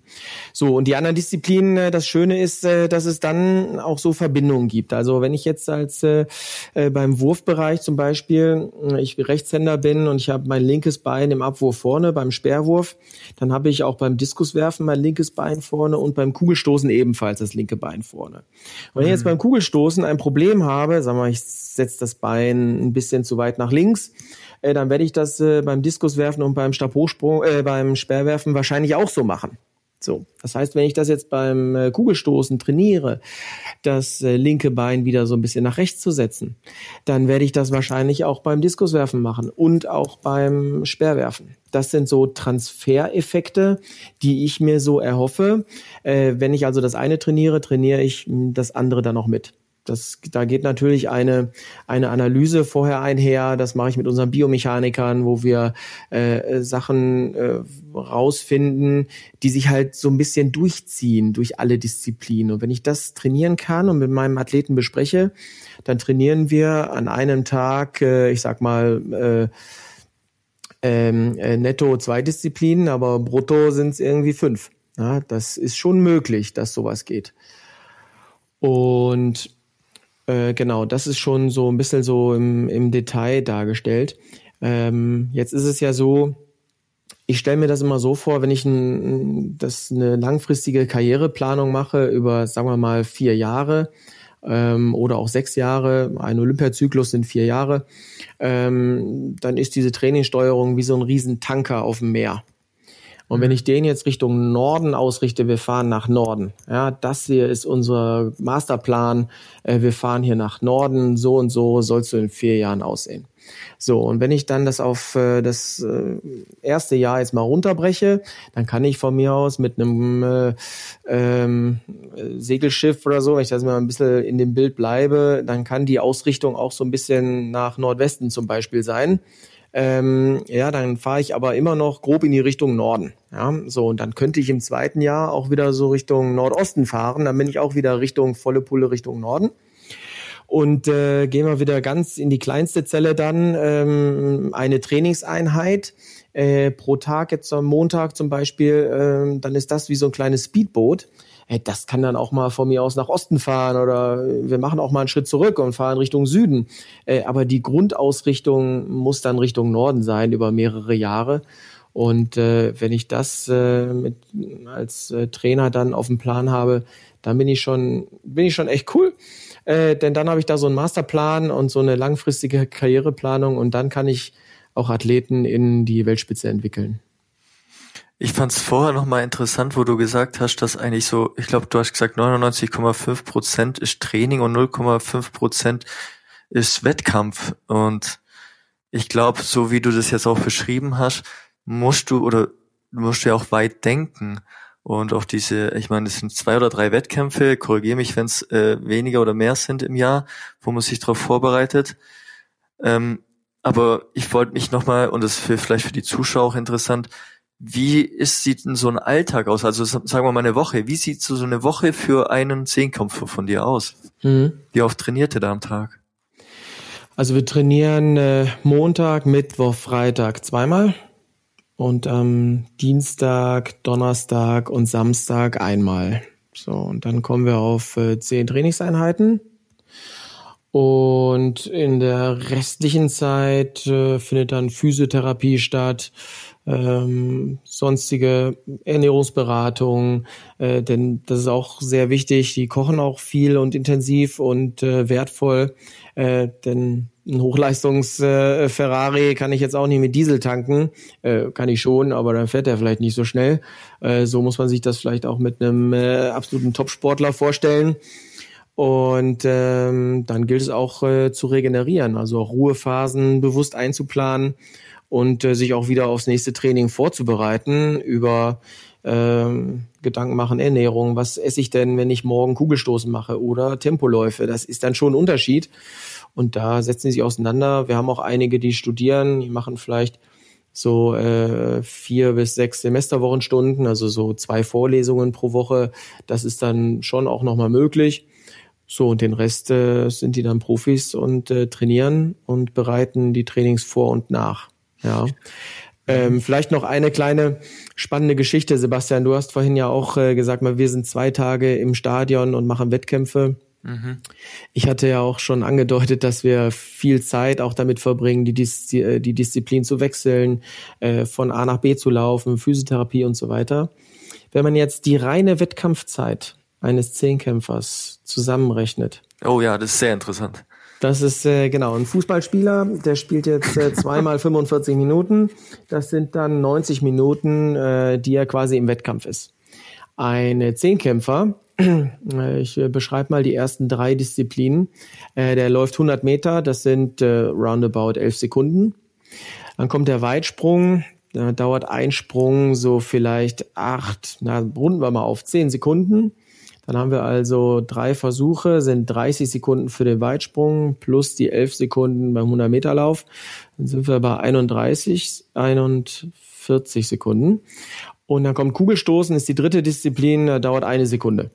So, und die anderen Disziplinen, äh, das Schöne ist, äh, dass es dann auch so Verbindungen gibt. Also wenn ich jetzt als äh, äh beim Wurfbereich zum Beispiel, äh, ich Rechtshänder bin und ich habe mein linkes Bein im Abwurf vorne, beim Speerwurf, dann habe ich auch beim Diskuswerfen mein linkes Bein vorne und beim Kugelstoßen ebenfalls das linke Bein vorne. Und wenn ich jetzt mhm. beim Kugelstoßen ein Problem habe, sagen wir mal, ich setze das Bein ein bisschen zu weit nach links, äh, dann werde ich das äh, beim Diskuswerfen und beim Stabhochsprung, äh, beim Sperrwerfen wahrscheinlich auch so machen. So, das heißt, wenn ich das jetzt beim äh, Kugelstoßen trainiere, das äh, linke Bein wieder so ein bisschen nach rechts zu setzen, dann werde ich das wahrscheinlich auch beim Diskuswerfen machen und auch beim Sperrwerfen. Das sind so Transfereffekte, die ich mir so erhoffe. Äh, wenn ich also das eine trainiere, trainiere ich hm, das andere dann auch mit. Das, da geht natürlich eine, eine Analyse vorher einher. Das mache ich mit unseren Biomechanikern, wo wir äh, Sachen äh, rausfinden, die sich halt so ein bisschen durchziehen durch alle Disziplinen. Und wenn ich das trainieren kann und mit meinem Athleten bespreche, dann trainieren wir an einem Tag, äh, ich sag mal, äh, ähm, äh, netto zwei Disziplinen, aber brutto sind es irgendwie fünf. Ja, das ist schon möglich, dass sowas geht. Und äh, genau, das ist schon so ein bisschen so im, im Detail dargestellt. Ähm, jetzt ist es ja so, ich stelle mir das immer so vor, wenn ich ein, das eine langfristige Karriereplanung mache über, sagen wir mal, vier Jahre ähm, oder auch sechs Jahre, ein Olympiazyklus sind vier Jahre, ähm, dann ist diese Trainingssteuerung wie so ein Riesentanker auf dem Meer. Und wenn ich den jetzt Richtung Norden ausrichte, wir fahren nach Norden. Ja, das hier ist unser Masterplan. Äh, wir fahren hier nach Norden. So und so sollst du in vier Jahren aussehen. So, und wenn ich dann das auf äh, das äh, erste Jahr jetzt mal runterbreche, dann kann ich von mir aus mit einem äh, ähm, Segelschiff oder so, wenn ich das mal ein bisschen in dem Bild bleibe, dann kann die Ausrichtung auch so ein bisschen nach Nordwesten zum Beispiel sein ähm, ja, dann fahre ich aber immer noch grob in die Richtung Norden. Ja, so und dann könnte ich im zweiten Jahr auch wieder so Richtung Nordosten fahren. Dann bin ich auch wieder Richtung volle Pulle Richtung Norden. Und äh, gehen wir wieder ganz in die kleinste Zelle dann ähm, eine Trainingseinheit äh, pro Tag jetzt am Montag zum Beispiel. Äh, dann ist das wie so ein kleines Speedboot das kann dann auch mal von mir aus nach Osten fahren oder wir machen auch mal einen Schritt zurück und fahren Richtung Süden. Äh, aber die Grundausrichtung muss dann Richtung Norden sein über mehrere Jahre. Und äh, wenn ich das äh, mit, als äh, Trainer dann auf dem Plan habe, dann bin ich schon, bin ich schon echt cool. Äh, denn dann habe ich da so einen Masterplan und so eine langfristige Karriereplanung und dann kann ich auch Athleten in die Weltspitze entwickeln. Ich fand es vorher nochmal interessant, wo du gesagt hast, dass eigentlich so, ich glaube, du hast gesagt 99,5 Prozent ist Training und 0,5 Prozent ist Wettkampf. Und ich glaube, so wie du das jetzt auch beschrieben hast, musst du oder musst du ja auch weit denken. Und auch diese, ich meine, es sind zwei oder drei Wettkämpfe, korrigiere mich, wenn es äh, weniger oder mehr sind im Jahr, wo man sich darauf vorbereitet. Ähm, aber ich wollte mich nochmal, und das ist vielleicht für die Zuschauer auch interessant, wie ist, sieht denn so ein Alltag aus? Also sagen wir mal eine Woche. Wie sieht so, eine Woche für einen Zehnkampfer von dir aus? Mhm. Wie oft trainiert ihr da am Tag? Also wir trainieren äh, Montag, Mittwoch, Freitag zweimal und am Dienstag, Donnerstag und Samstag einmal. So, und dann kommen wir auf äh, zehn Trainingseinheiten. Und in der restlichen Zeit äh, findet dann Physiotherapie statt, ähm, sonstige Ernährungsberatung, äh, denn das ist auch sehr wichtig. Die kochen auch viel und intensiv und äh, wertvoll, äh, denn ein Hochleistungs-Ferrari äh, kann ich jetzt auch nicht mit Diesel tanken, äh, kann ich schon, aber dann fährt er vielleicht nicht so schnell. Äh, so muss man sich das vielleicht auch mit einem absoluten Topsportler vorstellen. Und ähm, dann gilt es auch äh, zu regenerieren, also auch Ruhephasen bewusst einzuplanen und äh, sich auch wieder aufs nächste Training vorzubereiten über ähm, Gedanken machen, Ernährung, was esse ich denn, wenn ich morgen Kugelstoßen mache oder Tempoläufe. Das ist dann schon ein Unterschied. Und da setzen sie sich auseinander. Wir haben auch einige, die studieren, die machen vielleicht so äh, vier bis sechs Semesterwochenstunden, also so zwei Vorlesungen pro Woche. Das ist dann schon auch nochmal möglich. So, und den Rest äh, sind die dann Profis und äh, trainieren und bereiten die Trainings vor und nach. Ja. Ähm, vielleicht noch eine kleine spannende Geschichte, Sebastian. Du hast vorhin ja auch äh, gesagt, mal, wir sind zwei Tage im Stadion und machen Wettkämpfe. Mhm. Ich hatte ja auch schon angedeutet, dass wir viel Zeit auch damit verbringen, die, Dis äh, die Disziplin zu wechseln, äh, von A nach B zu laufen, Physiotherapie und so weiter. Wenn man jetzt die reine Wettkampfzeit eines Zehnkämpfers zusammenrechnet. Oh ja, das ist sehr interessant. Das ist äh, genau ein Fußballspieler, der spielt jetzt äh, zweimal 45 Minuten. Das sind dann 90 Minuten, äh, die er quasi im Wettkampf ist. Ein Zehnkämpfer, äh, ich äh, beschreibe mal die ersten drei Disziplinen. Äh, der läuft 100 Meter, das sind äh, roundabout 11 Sekunden. Dann kommt der Weitsprung, da dauert ein Sprung so vielleicht acht, na, runden wir mal auf, zehn Sekunden. Dann haben wir also drei Versuche, sind 30 Sekunden für den Weitsprung plus die 11 Sekunden beim 100 Meter Lauf. Dann sind wir bei 31, 41 Sekunden. Und dann kommt Kugelstoßen, ist die dritte Disziplin, dauert eine Sekunde.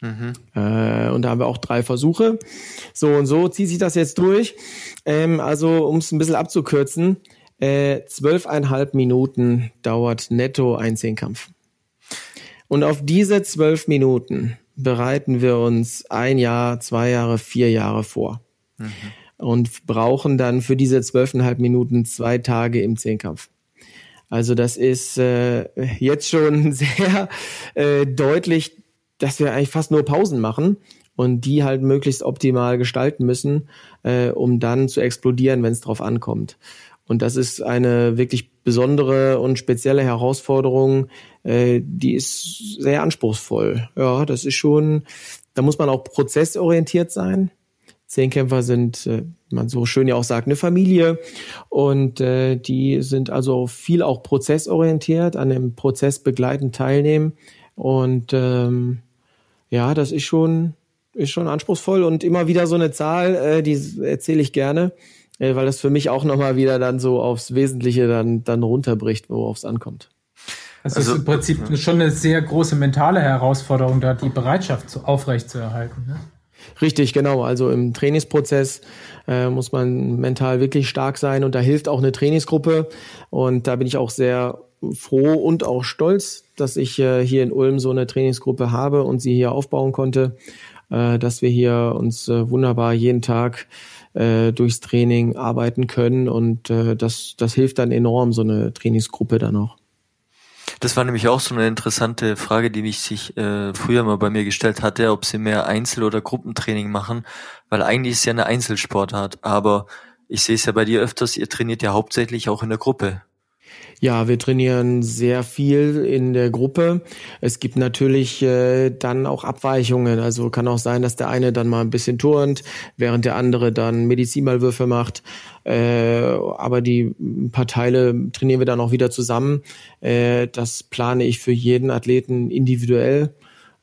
Mhm. Äh, und da haben wir auch drei Versuche. So und so zieht sich das jetzt durch. Ähm, also, um es ein bisschen abzukürzen, äh, zwölfeinhalb Minuten dauert netto ein Zehnkampf. Und auf diese zwölf Minuten bereiten wir uns ein Jahr, zwei Jahre, vier Jahre vor. Mhm. Und brauchen dann für diese zwölfeinhalb Minuten zwei Tage im Zehnkampf. Also das ist äh, jetzt schon sehr äh, deutlich, dass wir eigentlich fast nur Pausen machen und die halt möglichst optimal gestalten müssen, äh, um dann zu explodieren, wenn es drauf ankommt. Und das ist eine wirklich besondere und spezielle Herausforderung, äh, die ist sehr anspruchsvoll. Ja, das ist schon, da muss man auch prozessorientiert sein. Zehnkämpfer sind, äh, man so schön ja auch sagt, eine Familie und äh, die sind also viel auch prozessorientiert, an dem Prozess begleitend teilnehmen und ähm, ja, das ist schon ist schon anspruchsvoll und immer wieder so eine Zahl, äh, die erzähle ich gerne äh, weil das für mich auch nochmal wieder dann so aufs Wesentliche dann, dann runterbricht, worauf es ankommt. Also, also ist im Prinzip ja. schon eine sehr große mentale Herausforderung, da die Bereitschaft zu, aufrecht zu erhalten. Ne? Richtig, genau. Also im Trainingsprozess äh, muss man mental wirklich stark sein und da hilft auch eine Trainingsgruppe. Und da bin ich auch sehr froh und auch stolz, dass ich äh, hier in Ulm so eine Trainingsgruppe habe und sie hier aufbauen konnte, äh, dass wir hier uns äh, wunderbar jeden Tag äh, durchs Training arbeiten können und äh, das, das hilft dann enorm, so eine Trainingsgruppe dann auch. Das war nämlich auch so eine interessante Frage, die mich sich äh, früher mal bei mir gestellt hatte, ob sie mehr Einzel- oder Gruppentraining machen, weil eigentlich ist ja eine Einzelsportart, aber ich sehe es ja bei dir öfters, ihr trainiert ja hauptsächlich auch in der Gruppe. Ja, wir trainieren sehr viel in der Gruppe. Es gibt natürlich äh, dann auch Abweichungen. Also kann auch sein, dass der eine dann mal ein bisschen turnt, während der andere dann Medizinmalwürfe macht. Äh, aber die paar Teile trainieren wir dann auch wieder zusammen. Äh, das plane ich für jeden Athleten individuell.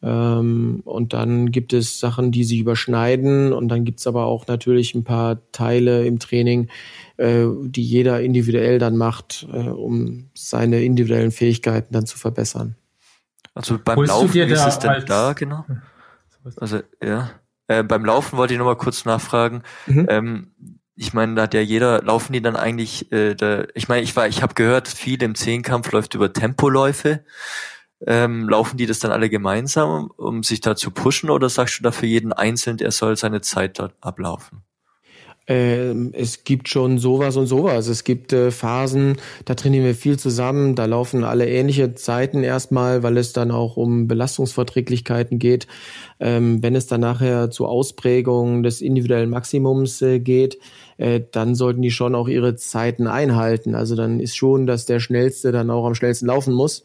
Ähm, und dann gibt es Sachen, die sich überschneiden. Und dann gibt es aber auch natürlich ein paar Teile im Training, äh, die jeder individuell dann macht, äh, um seine individuellen Fähigkeiten dann zu verbessern. Also beim Holst Laufen, ist es denn da genau? Also ja, äh, beim Laufen wollte ich noch mal kurz nachfragen. Mhm. Ähm, ich meine, da hat ja jeder, laufen die dann eigentlich, äh, da, ich meine, ich war, ich habe gehört, viel im Zehnkampf läuft über Tempoläufe. Ähm, laufen die das dann alle gemeinsam, um sich da zu pushen, oder sagst du da für jeden Einzelnen, der soll seine Zeit dort ablaufen? Ähm, es gibt schon sowas und sowas. Es gibt äh, Phasen, da trainieren wir viel zusammen, da laufen alle ähnliche Zeiten erstmal, weil es dann auch um Belastungsverträglichkeiten geht. Ähm, wenn es dann nachher zu Ausprägungen des individuellen Maximums äh, geht, äh, dann sollten die schon auch ihre Zeiten einhalten. Also dann ist schon, dass der Schnellste dann auch am schnellsten laufen muss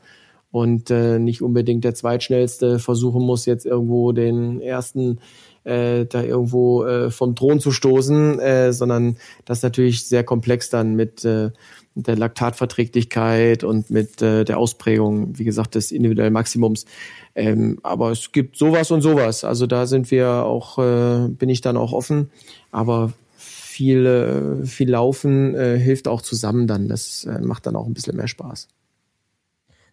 und äh, nicht unbedingt der Zweitschnellste versuchen muss, jetzt irgendwo den ersten äh, da irgendwo äh, vom Thron zu stoßen, äh, sondern das natürlich sehr komplex dann mit, äh, der Laktatverträglichkeit und mit äh, der Ausprägung, wie gesagt, des individuellen Maximums. Ähm, aber es gibt sowas und sowas. Also da sind wir auch, äh, bin ich dann auch offen. Aber viel, äh, viel Laufen äh, hilft auch zusammen dann. Das äh, macht dann auch ein bisschen mehr Spaß.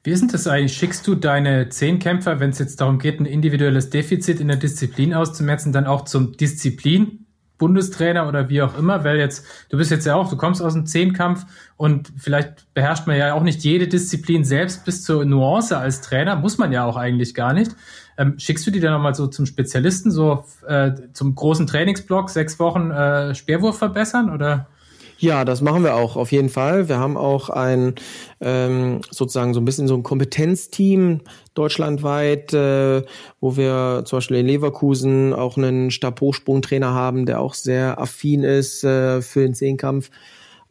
Wie ist denn das eigentlich? Schickst du deine Zehnkämpfer, wenn es jetzt darum geht, ein individuelles Defizit in der Disziplin auszumetzen, dann auch zum Disziplin Bundestrainer oder wie auch immer, weil jetzt, du bist jetzt ja auch, du kommst aus dem Zehnkampf und vielleicht beherrscht man ja auch nicht jede Disziplin selbst bis zur Nuance als Trainer, muss man ja auch eigentlich gar nicht. Ähm, schickst du die dann nochmal so zum Spezialisten, so äh, zum großen Trainingsblock, sechs Wochen äh, Speerwurf verbessern oder? Ja, das machen wir auch auf jeden Fall. Wir haben auch ein ähm, sozusagen so ein bisschen so ein Kompetenzteam deutschlandweit, äh, wo wir zum Beispiel in Leverkusen auch einen Stabhochsprungtrainer haben, der auch sehr affin ist äh, für den Zehnkampf.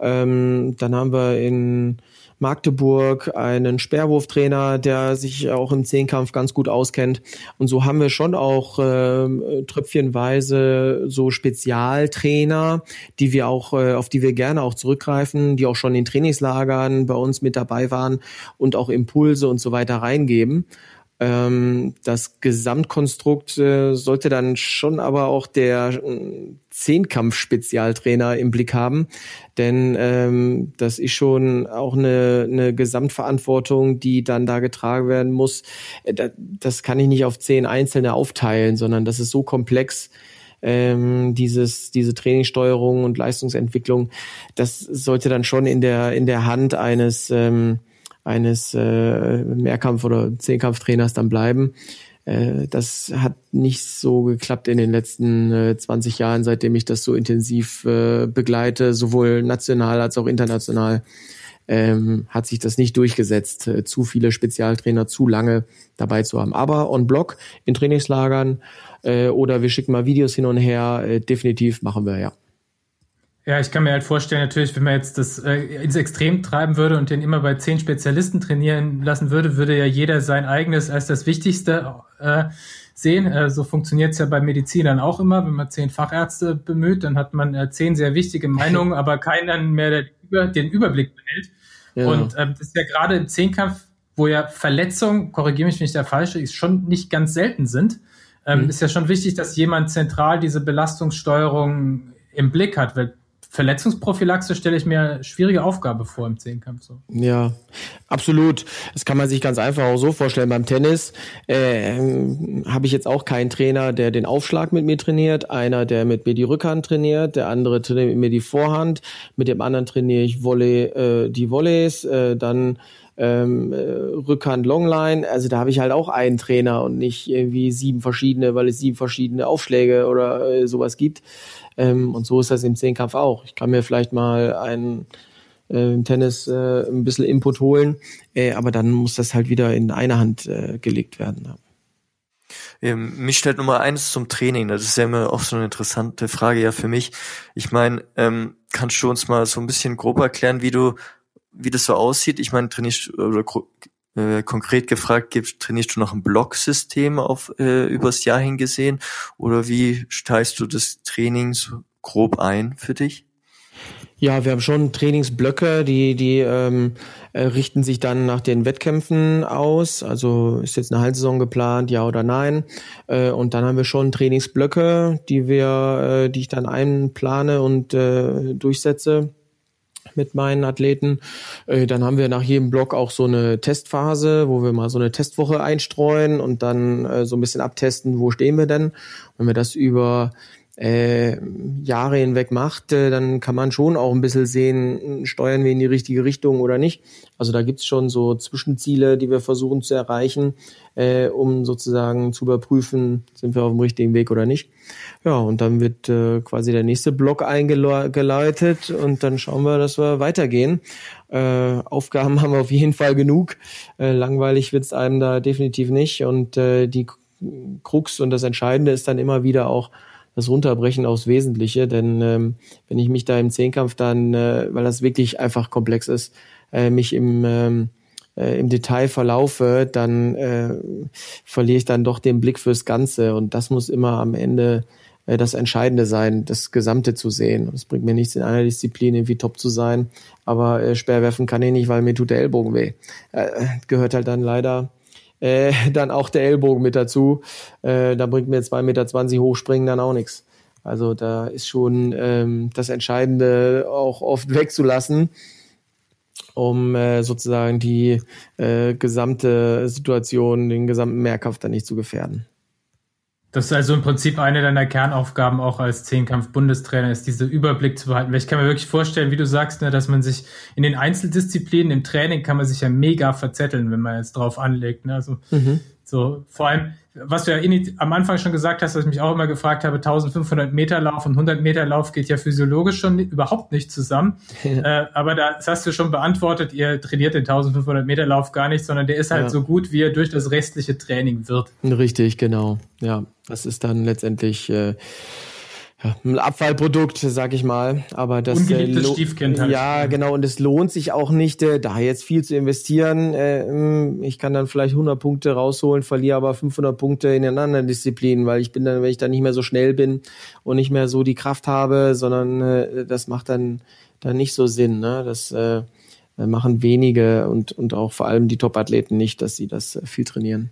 Ähm, dann haben wir in Magdeburg einen Sperrwurftrainer, der sich auch im Zehnkampf ganz gut auskennt. Und so haben wir schon auch äh, tröpfchenweise so Spezialtrainer, die wir auch, äh, auf die wir gerne auch zurückgreifen, die auch schon in Trainingslagern bei uns mit dabei waren und auch Impulse und so weiter reingeben. Ähm, das Gesamtkonstrukt äh, sollte dann schon aber auch der äh, Zehnkampf-Spezialtrainer im Blick haben, denn ähm, das ist schon auch eine, eine Gesamtverantwortung, die dann da getragen werden muss. Äh, das kann ich nicht auf zehn Einzelne aufteilen, sondern das ist so komplex, ähm, dieses, diese Trainingssteuerung und Leistungsentwicklung, das sollte dann schon in der, in der Hand eines ähm, eines äh, Mehrkampf- oder Zehnkampftrainers dann bleiben. Äh, das hat nicht so geklappt in den letzten äh, 20 Jahren, seitdem ich das so intensiv äh, begleite, sowohl national als auch international. Ähm, hat sich das nicht durchgesetzt, äh, zu viele Spezialtrainer zu lange dabei zu haben. Aber on Block in Trainingslagern äh, oder wir schicken mal Videos hin und her, äh, definitiv machen wir ja. Ja, ich kann mir halt vorstellen, natürlich, wenn man jetzt das äh, ins Extrem treiben würde und den immer bei zehn Spezialisten trainieren lassen würde, würde ja jeder sein eigenes als das Wichtigste äh, sehen. Äh, so funktioniert es ja bei Medizinern auch immer. Wenn man zehn Fachärzte bemüht, dann hat man äh, zehn sehr wichtige Meinungen, aber keinen mehr, der über, den Überblick behält. Ja. Und ähm, das ist ja gerade im Zehnkampf, wo ja Verletzungen, korrigiere mich, wenn ich der falsche ist, schon nicht ganz selten sind. Ähm, mhm. Ist ja schon wichtig, dass jemand zentral diese Belastungssteuerung im Blick hat, weil Verletzungsprophylaxe stelle ich mir eine schwierige Aufgabe vor im Zehnkampf. So. Ja, absolut. Das kann man sich ganz einfach auch so vorstellen. Beim Tennis äh, habe ich jetzt auch keinen Trainer, der den Aufschlag mit mir trainiert, einer, der mit mir die Rückhand trainiert, der andere trainiert mit mir die Vorhand, mit dem anderen trainiere ich Volley, äh, die Volleys, äh, dann ähm, äh, Rückhand Longline. Also da habe ich halt auch einen Trainer und nicht irgendwie sieben verschiedene, weil es sieben verschiedene Aufschläge oder äh, sowas gibt. Ähm, und so ist das im Zehnkampf auch. Ich kann mir vielleicht mal einen äh, Tennis äh, ein bisschen Input holen, äh, aber dann muss das halt wieder in eine Hand äh, gelegt werden. Ja. Ähm, mich stellt Nummer eins zum Training. Das ist ja immer auch so eine interessante Frage ja für mich. Ich meine, ähm, kannst du uns mal so ein bisschen grob erklären, wie du wie das so aussieht? Ich meine, trainierst oder äh, konkret gefragt, trainierst du noch ein Blocksystem auf äh, übers Jahr hingesehen oder wie teilst du das Training so grob ein für dich? Ja, wir haben schon Trainingsblöcke, die, die ähm, äh, richten sich dann nach den Wettkämpfen aus. Also ist jetzt eine Halbsaison geplant, ja oder nein. Äh, und dann haben wir schon Trainingsblöcke, die wir, äh, die ich dann einplane und äh, durchsetze mit meinen Athleten. Äh, dann haben wir nach jedem Block auch so eine Testphase, wo wir mal so eine Testwoche einstreuen und dann äh, so ein bisschen abtesten, wo stehen wir denn. Wenn wir das über äh, Jahre hinweg macht, äh, dann kann man schon auch ein bisschen sehen, steuern wir in die richtige Richtung oder nicht. Also da gibt's schon so Zwischenziele, die wir versuchen zu erreichen, äh, um sozusagen zu überprüfen, sind wir auf dem richtigen Weg oder nicht. Ja, und dann wird äh, quasi der nächste Block eingeleitet und dann schauen wir, dass wir weitergehen. Äh, Aufgaben haben wir auf jeden Fall genug. Äh, langweilig wird's einem da definitiv nicht. Und äh, die Krux und das Entscheidende ist dann immer wieder auch, das Runterbrechen aufs Wesentliche, denn ähm, wenn ich mich da im Zehnkampf dann, äh, weil das wirklich einfach komplex ist, äh, mich im ähm, äh, im Detail verlaufe, dann äh, verliere ich dann doch den Blick fürs Ganze und das muss immer am Ende äh, das Entscheidende sein, das Gesamte zu sehen. Es bringt mir nichts in einer Disziplin irgendwie top zu sein, aber äh, Speerwerfen kann ich nicht, weil mir tut der Ellbogen weh. Äh, gehört halt dann leider äh, dann auch der Ellbogen mit dazu. Äh, da bringt mir 2,20 Meter hochspringen dann auch nichts. Also da ist schon ähm, das Entscheidende auch oft wegzulassen, um äh, sozusagen die äh, gesamte Situation, den gesamten Mehrkampf dann nicht zu gefährden. Das ist also im Prinzip eine deiner Kernaufgaben auch als Zehnkampf-Bundestrainer, ist diese Überblick zu behalten. Weil ich kann mir wirklich vorstellen, wie du sagst, ne, dass man sich in den Einzeldisziplinen im Training kann man sich ja mega verzetteln, wenn man jetzt drauf anlegt. Ne? Also mhm. so vor allem, was du ja am Anfang schon gesagt hast, was ich mich auch immer gefragt habe, 1500 Meter Lauf und 100 Meter Lauf geht ja physiologisch schon überhaupt nicht zusammen. Ja. Äh, aber das hast du schon beantwortet, ihr trainiert den 1500 Meter Lauf gar nicht, sondern der ist halt ja. so gut, wie er durch das restliche Training wird. Richtig, genau. Ja, das ist dann letztendlich äh, ja, ein Abfallprodukt, sag ich mal. Aber das Ungeliebtes äh, Stiefkind halt. Ja, genau. Und es lohnt sich auch nicht, äh, da jetzt viel zu investieren. Äh, hm, ich kann dann vielleicht 100 Punkte rausholen, verliere aber 500 Punkte in den anderen Disziplinen, weil ich bin dann, wenn ich dann nicht mehr so schnell bin und nicht mehr so die Kraft habe, sondern äh, das macht dann dann nicht so Sinn. Ne? Das äh, machen wenige und und auch vor allem die Top-Athleten nicht, dass sie das äh, viel trainieren.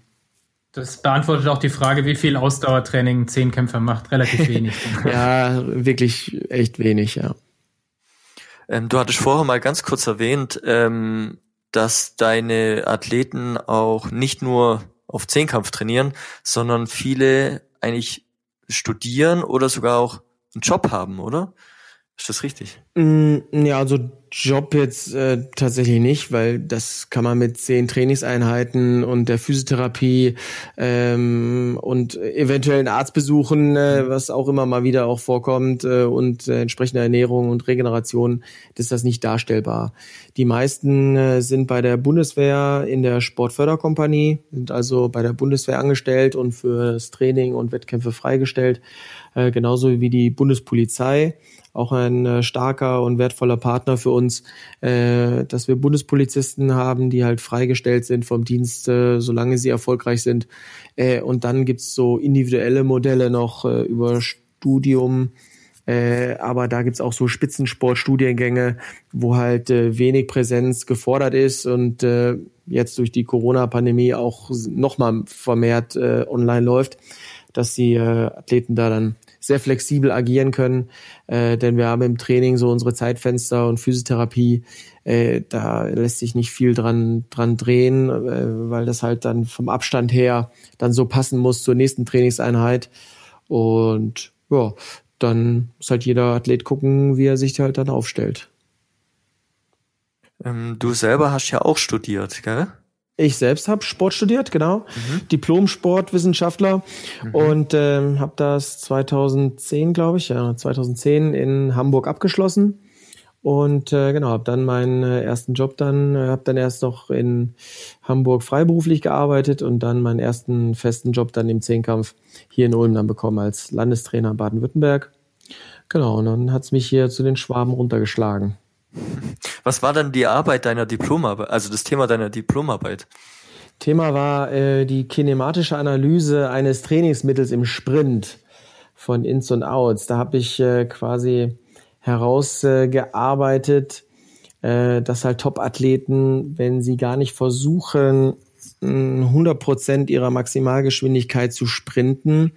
Das beantwortet auch die Frage, wie viel Ausdauertraining ein Zehnkämpfer macht. Relativ wenig. ja, wirklich echt wenig, ja. Ähm, du hattest vorher mal ganz kurz erwähnt, ähm, dass deine Athleten auch nicht nur auf Zehnkampf trainieren, sondern viele eigentlich studieren oder sogar auch einen Job haben, oder? Ist das richtig? Mm, ja, also Job jetzt äh, tatsächlich nicht, weil das kann man mit zehn Trainingseinheiten und der Physiotherapie ähm, und eventuellen Arztbesuchen, äh, was auch immer mal wieder auch vorkommt, äh, und äh, entsprechender Ernährung und Regeneration, ist das nicht darstellbar. Die meisten äh, sind bei der Bundeswehr in der Sportförderkompanie, sind also bei der Bundeswehr angestellt und für das Training und Wettkämpfe freigestellt, äh, genauso wie die Bundespolizei auch ein äh, starker und wertvoller Partner für uns, äh, dass wir Bundespolizisten haben, die halt freigestellt sind vom Dienst, äh, solange sie erfolgreich sind. Und dann gibt's so individuelle Modelle noch über Studium, äh, aber da gibt's auch so Spitzensportstudiengänge, wo halt äh, wenig Präsenz gefordert ist und äh, jetzt durch die Corona-Pandemie auch nochmal vermehrt online läuft, dass die Athleten da dann sehr flexibel agieren können, äh, denn wir haben im Training so unsere Zeitfenster und Physiotherapie, äh, da lässt sich nicht viel dran, dran drehen, äh, weil das halt dann vom Abstand her dann so passen muss zur nächsten Trainingseinheit. Und ja, dann muss halt jeder Athlet gucken, wie er sich halt dann aufstellt. Ähm, du selber hast ja auch studiert, gell? Ich selbst habe Sport studiert, genau, mhm. Diplom-Sportwissenschaftler mhm. und ähm, habe das 2010, glaube ich, ja, 2010 in Hamburg abgeschlossen und äh, genau habe dann meinen äh, ersten Job dann, äh, habe dann erst noch in Hamburg freiberuflich gearbeitet und dann meinen ersten festen Job dann im Zehnkampf hier in Ulm dann bekommen als Landestrainer Baden-Württemberg. Genau, und dann hat's mich hier zu den Schwaben runtergeschlagen. Was war dann die Arbeit deiner Diplomarbeit, also das Thema deiner Diplomarbeit? Thema war äh, die kinematische Analyse eines Trainingsmittels im Sprint von Ins und Outs. Da habe ich äh, quasi herausgearbeitet, äh, dass halt Top-Athleten, wenn sie gar nicht versuchen, 100 Prozent ihrer Maximalgeschwindigkeit zu sprinten,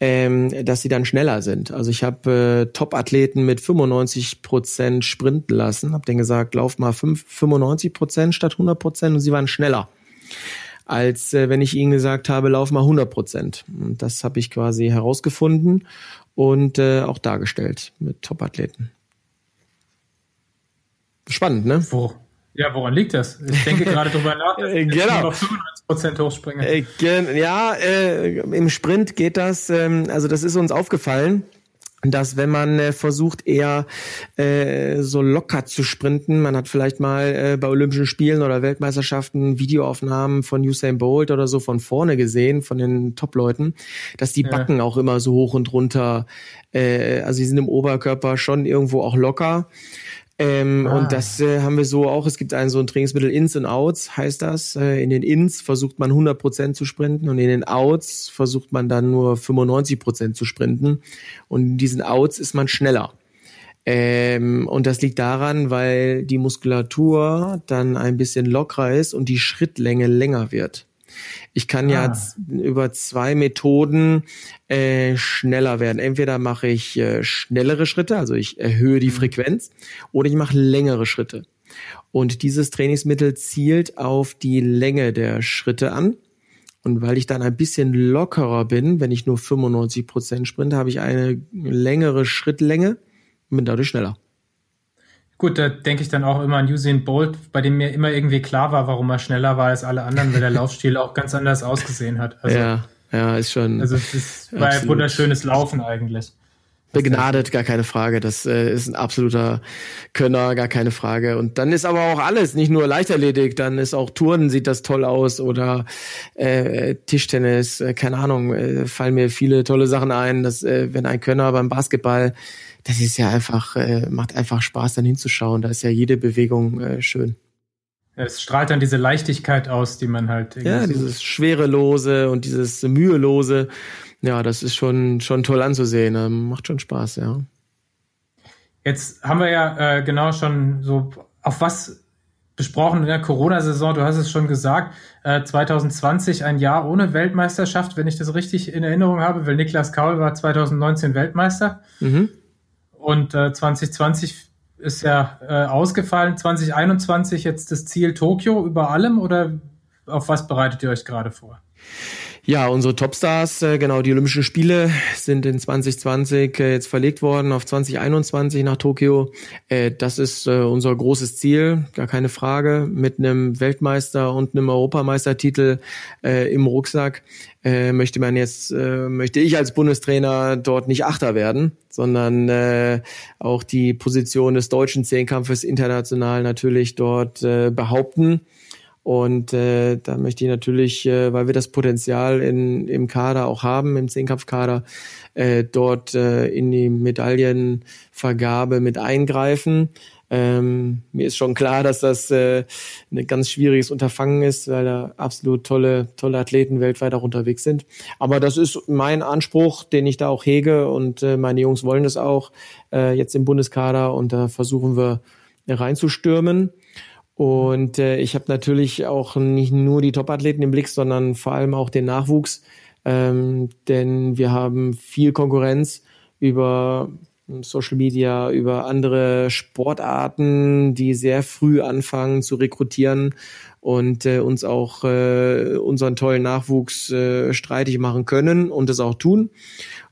ähm, dass sie dann schneller sind. Also ich habe äh, Top-Athleten mit 95 Prozent sprinten lassen, habe denen gesagt, lauf mal 5, 95 Prozent statt 100 Prozent und sie waren schneller als äh, wenn ich ihnen gesagt habe, lauf mal 100 Prozent. Und das habe ich quasi herausgefunden und äh, auch dargestellt mit Top-Athleten. Spannend, ne? Wo? Ja, woran liegt das? Ich denke gerade drüber nach, dass ich genau. auf 95% hochspringe. Äh, ja, äh, im Sprint geht das, ähm, also das ist uns aufgefallen dass wenn man äh, versucht eher äh, so locker zu sprinten, man hat vielleicht mal äh, bei Olympischen Spielen oder Weltmeisterschaften Videoaufnahmen von Usain Bolt oder so von vorne gesehen, von den Top-Leuten, dass die Backen ja. auch immer so hoch und runter, äh, also sie sind im Oberkörper schon irgendwo auch locker. Ähm, ah. Und das äh, haben wir so auch. Es gibt ein so ein Trainingsmittel Ins und Outs, heißt das. Äh, in den Ins versucht man 100 Prozent zu sprinten und in den Outs versucht man dann nur 95 Prozent zu sprinten. Und in diesen Outs ist man schneller. Ähm, und das liegt daran, weil die Muskulatur dann ein bisschen lockerer ist und die Schrittlänge länger wird. Ich kann ah. ja über zwei Methoden äh, schneller werden. Entweder mache ich äh, schnellere Schritte, also ich erhöhe die mhm. Frequenz, oder ich mache längere Schritte. Und dieses Trainingsmittel zielt auf die Länge der Schritte an. Und weil ich dann ein bisschen lockerer bin, wenn ich nur 95 Prozent sprinte, habe ich eine längere Schrittlänge und bin dadurch schneller. Gut, da denke ich dann auch immer an Usain Bolt, bei dem mir immer irgendwie klar war, warum er schneller war als alle anderen, weil der Laufstil auch ganz anders ausgesehen hat. Also, ja, ja, ist schon. Also es war ein wunderschönes Laufen eigentlich. Begnadet, gar keine Frage. Das äh, ist ein absoluter Könner, gar keine Frage. Und dann ist aber auch alles, nicht nur Leichtathletik, dann ist auch Turnen, sieht das toll aus oder äh, Tischtennis, äh, keine Ahnung, äh, fallen mir viele tolle Sachen ein, dass äh, wenn ein Könner beim Basketball das ist ja einfach, äh, macht einfach Spaß, dann hinzuschauen. Da ist ja jede Bewegung äh, schön. Es strahlt dann diese Leichtigkeit aus, die man halt. Ja, sucht. dieses Schwerelose und dieses Mühelose. Ja, das ist schon, schon toll anzusehen. Ähm, macht schon Spaß, ja. Jetzt haben wir ja äh, genau schon so auf was besprochen in der Corona-Saison. Du hast es schon gesagt, äh, 2020 ein Jahr ohne Weltmeisterschaft, wenn ich das richtig in Erinnerung habe, weil Niklas Kaul war 2019 Weltmeister. Mhm. Und äh, 2020 ist ja äh, ausgefallen. 2021 jetzt das Ziel Tokio über allem oder auf was bereitet ihr euch gerade vor? Ja, unsere Topstars, äh, genau, die Olympischen Spiele sind in 2020 äh, jetzt verlegt worden auf 2021 nach Tokio. Äh, das ist unser großes Ziel, gar keine Frage, mit einem Weltmeister und einem Europameistertitel im Rucksack möchte man jetzt, möchte ich als Bundestrainer dort nicht Achter werden, sondern auch die Position des deutschen Zehnkampfes international natürlich dort behaupten. Und äh, da möchte ich natürlich, äh, weil wir das Potenzial in, im Kader auch haben, im Zehnkampfkader, äh, dort äh, in die Medaillenvergabe mit eingreifen. Ähm, mir ist schon klar, dass das äh, ein ganz schwieriges Unterfangen ist, weil da absolut tolle, tolle Athleten weltweit auch unterwegs sind. Aber das ist mein Anspruch, den ich da auch hege und äh, meine Jungs wollen das auch äh, jetzt im Bundeskader und da versuchen wir reinzustürmen. Und äh, ich habe natürlich auch nicht nur die Top-Athleten im Blick, sondern vor allem auch den Nachwuchs. Ähm, denn wir haben viel Konkurrenz über Social Media, über andere Sportarten, die sehr früh anfangen zu rekrutieren und äh, uns auch äh, unseren tollen Nachwuchs äh, streitig machen können und es auch tun.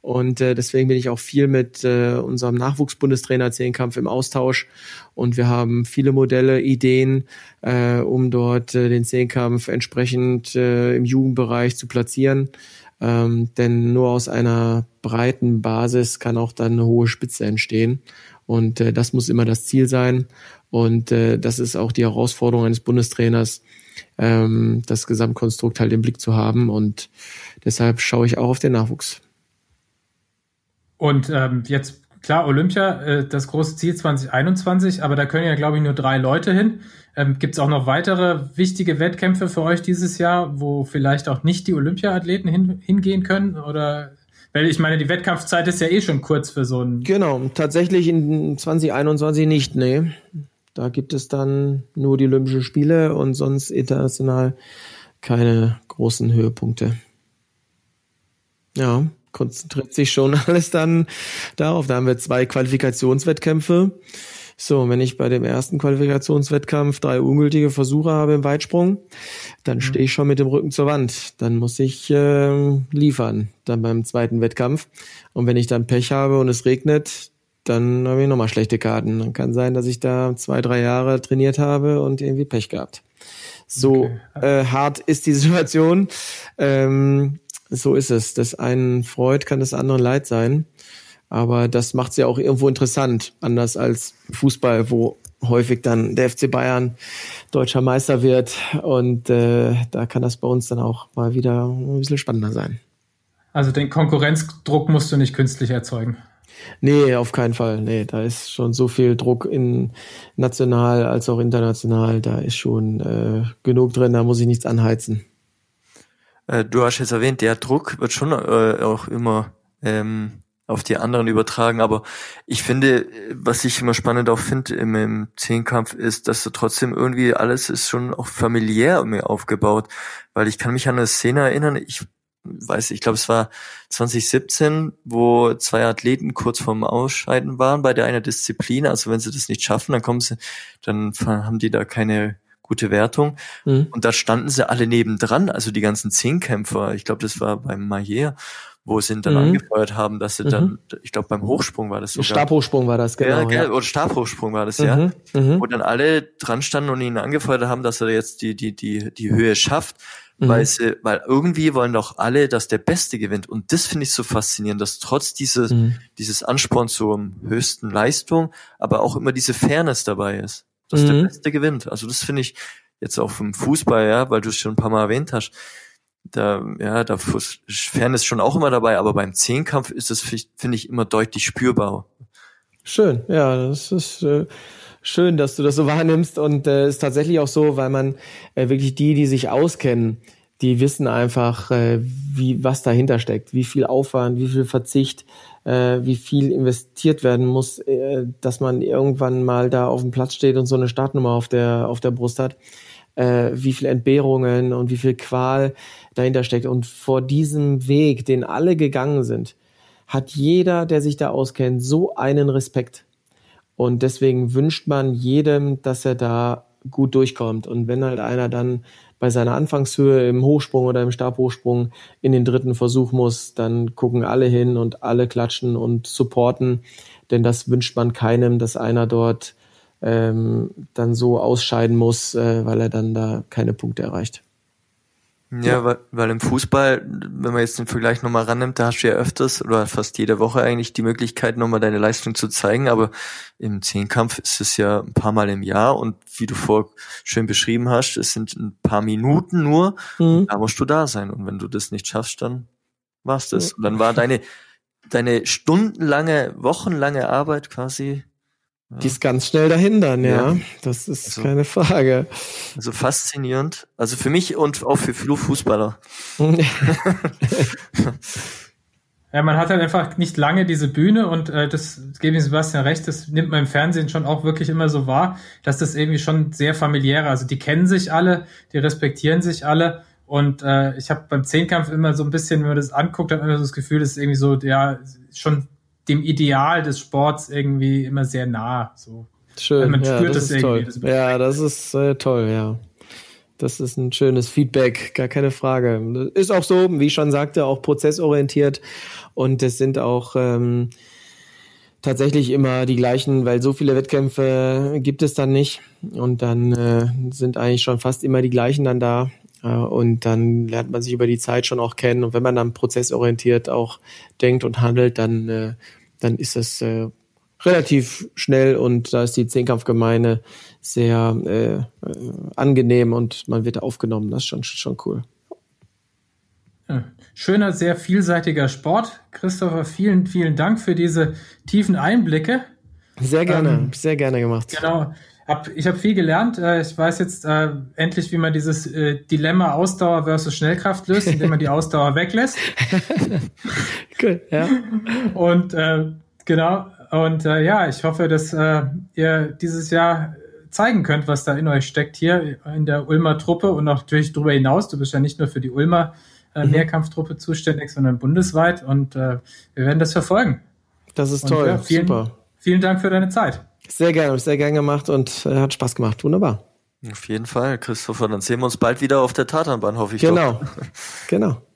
Und äh, deswegen bin ich auch viel mit äh, unserem Nachwuchsbundestrainer Zehnkampf im Austausch. Und wir haben viele Modelle, Ideen, äh, um dort äh, den Zehnkampf entsprechend äh, im Jugendbereich zu platzieren. Ähm, denn nur aus einer breiten Basis kann auch dann eine hohe Spitze entstehen. Und äh, das muss immer das Ziel sein. Und äh, das ist auch die Herausforderung eines Bundestrainers, ähm, das Gesamtkonstrukt halt im Blick zu haben. Und deshalb schaue ich auch auf den Nachwuchs. Und ähm, jetzt klar, Olympia, äh, das große Ziel 2021, aber da können ja, glaube ich, nur drei Leute hin. Ähm, Gibt es auch noch weitere wichtige Wettkämpfe für euch dieses Jahr, wo vielleicht auch nicht die Olympiaathleten hin, hingehen können? Oder weil ich meine, die Wettkampfzeit ist ja eh schon kurz für so ein. Genau, tatsächlich in 2021 nicht, nee. Da gibt es dann nur die Olympischen Spiele und sonst international keine großen Höhepunkte. Ja, konzentriert sich schon alles dann darauf. Da haben wir zwei Qualifikationswettkämpfe. So, wenn ich bei dem ersten Qualifikationswettkampf drei ungültige Versuche habe im Weitsprung, dann mhm. stehe ich schon mit dem Rücken zur Wand. Dann muss ich äh, liefern, dann beim zweiten Wettkampf. Und wenn ich dann Pech habe und es regnet, dann habe ich nochmal schlechte Karten. Dann kann sein, dass ich da zwei, drei Jahre trainiert habe und irgendwie Pech gehabt. So okay. äh, hart ist die Situation. Ähm, so ist es. Das einen freut, kann das anderen leid sein. Aber das macht es ja auch irgendwo interessant, anders als Fußball, wo häufig dann der FC Bayern deutscher Meister wird. Und äh, da kann das bei uns dann auch mal wieder ein bisschen spannender sein. Also den Konkurrenzdruck musst du nicht künstlich erzeugen. Nee, auf keinen Fall. Nee, da ist schon so viel Druck in national als auch international. Da ist schon äh, genug drin, da muss ich nichts anheizen. Äh, du hast jetzt erwähnt, der Druck wird schon äh, auch immer ähm, auf die anderen übertragen. Aber ich finde, was ich immer spannend auch finde im, im Zehnkampf ist, dass so trotzdem irgendwie alles ist schon auch familiär mir aufgebaut. Weil ich kann mich an eine Szene erinnern, ich weiß, ich glaube, es war 2017, wo zwei Athleten kurz vorm Ausscheiden waren bei der einer Disziplin. Also wenn sie das nicht schaffen, dann kommen sie, dann haben die da keine gute Wertung. Mhm. Und da standen sie alle nebendran, also die ganzen Zehnkämpfer. Ich glaube, das war beim Mayer wo sie ihn dann mhm. angefeuert haben, dass sie mhm. dann, ich glaube beim Hochsprung war das sogar. Stabhochsprung war das, genau. Ja, ja. Oder Stabhochsprung war das, mhm. ja. Mhm. Wo dann alle dran standen und ihn angefeuert haben, dass er jetzt die, die, die, die Höhe schafft. Mhm. Weil sie, weil irgendwie wollen doch alle, dass der Beste gewinnt. Und das finde ich so faszinierend, dass trotz dieses, mhm. dieses Ansporn zur höchsten Leistung, aber auch immer diese Fairness dabei ist. Dass der Beste gewinnt. Also das finde ich jetzt auch vom Fußball, ja, weil du es schon ein paar Mal erwähnt hast da, ja, da Fairness schon auch immer dabei, aber beim Zehnkampf ist es, finde ich, immer deutlich spürbar. Schön, ja, das ist äh, schön, dass du das so wahrnimmst und äh, ist tatsächlich auch so, weil man äh, wirklich die, die sich auskennen, die wissen einfach, äh, wie was dahinter steckt, wie viel Aufwand, wie viel Verzicht, äh, wie viel investiert werden muss, äh, dass man irgendwann mal da auf dem Platz steht und so eine Startnummer auf der auf der Brust hat äh, wie viel Entbehrungen und wie viel Qual dahinter steckt. Und vor diesem Weg, den alle gegangen sind, hat jeder, der sich da auskennt, so einen Respekt. Und deswegen wünscht man jedem, dass er da gut durchkommt. Und wenn halt einer dann bei seiner Anfangshöhe im Hochsprung oder im Stabhochsprung in den dritten Versuch muss, dann gucken alle hin und alle klatschen und supporten. Denn das wünscht man keinem, dass einer dort ähm, dann so ausscheiden muss, äh, weil er dann da keine Punkte erreicht. Ja, weil, weil im Fußball, wenn man jetzt den Vergleich nochmal rannimmt, da hast du ja öfters oder fast jede Woche eigentlich die Möglichkeit, nochmal deine Leistung zu zeigen, aber im Zehnkampf ist es ja ein paar Mal im Jahr. Und wie du vor schön beschrieben hast, es sind ein paar Minuten nur, mhm. da musst du da sein. Und wenn du das nicht schaffst, dann war's das. Und dann war deine, deine stundenlange, wochenlange Arbeit quasi die ist ganz schnell dahin dann, ja. ja. Das ist also, keine Frage. Also faszinierend. Also für mich und auch für Fußballer. ja, man hat halt einfach nicht lange diese Bühne und äh, das gebe ich Sebastian recht, das nimmt man im Fernsehen schon auch wirklich immer so wahr, dass das irgendwie schon sehr familiär, also die kennen sich alle, die respektieren sich alle und äh, ich habe beim Zehnkampf immer so ein bisschen, wenn man das anguckt, hat man immer so das Gefühl, das ist irgendwie so, ja, schon dem Ideal des Sports irgendwie immer sehr nah. So. Schön. Weil man spürt ja, das, das irgendwie. Das ja, das ist äh, toll, ja. Das ist ein schönes Feedback, gar keine Frage. Ist auch so, wie ich schon sagte, auch prozessorientiert und es sind auch ähm, tatsächlich immer die gleichen, weil so viele Wettkämpfe gibt es dann nicht und dann äh, sind eigentlich schon fast immer die gleichen dann da und dann lernt man sich über die Zeit schon auch kennen. Und wenn man dann prozessorientiert auch denkt und handelt, dann, äh, dann ist das äh, relativ schnell und da ist die Zehnkampfgemeinde sehr äh, angenehm und man wird aufgenommen. Das ist schon, schon cool. schöner, sehr vielseitiger Sport. Christopher, vielen, vielen Dank für diese tiefen Einblicke. Sehr gerne, ähm, sehr gerne gemacht. Genau. Hab, ich habe viel gelernt. Äh, ich weiß jetzt äh, endlich, wie man dieses äh, Dilemma Ausdauer versus Schnellkraft löst, indem man die Ausdauer weglässt. cool, ja. Und äh, genau. Und äh, ja, ich hoffe, dass äh, ihr dieses Jahr zeigen könnt, was da in euch steckt hier in der Ulmer Truppe und natürlich darüber hinaus. Du bist ja nicht nur für die Ulmer äh, mhm. Mehrkampftruppe zuständig, sondern bundesweit und äh, wir werden das verfolgen. Das ist und, toll, ja, vielen, super. Vielen Dank für deine Zeit. Sehr gerne, sehr gerne gemacht und äh, hat Spaß gemacht. Wunderbar. Auf jeden Fall, Christopher. Dann sehen wir uns bald wieder auf der Tatanbahn, hoffe ich. Genau, doch. genau.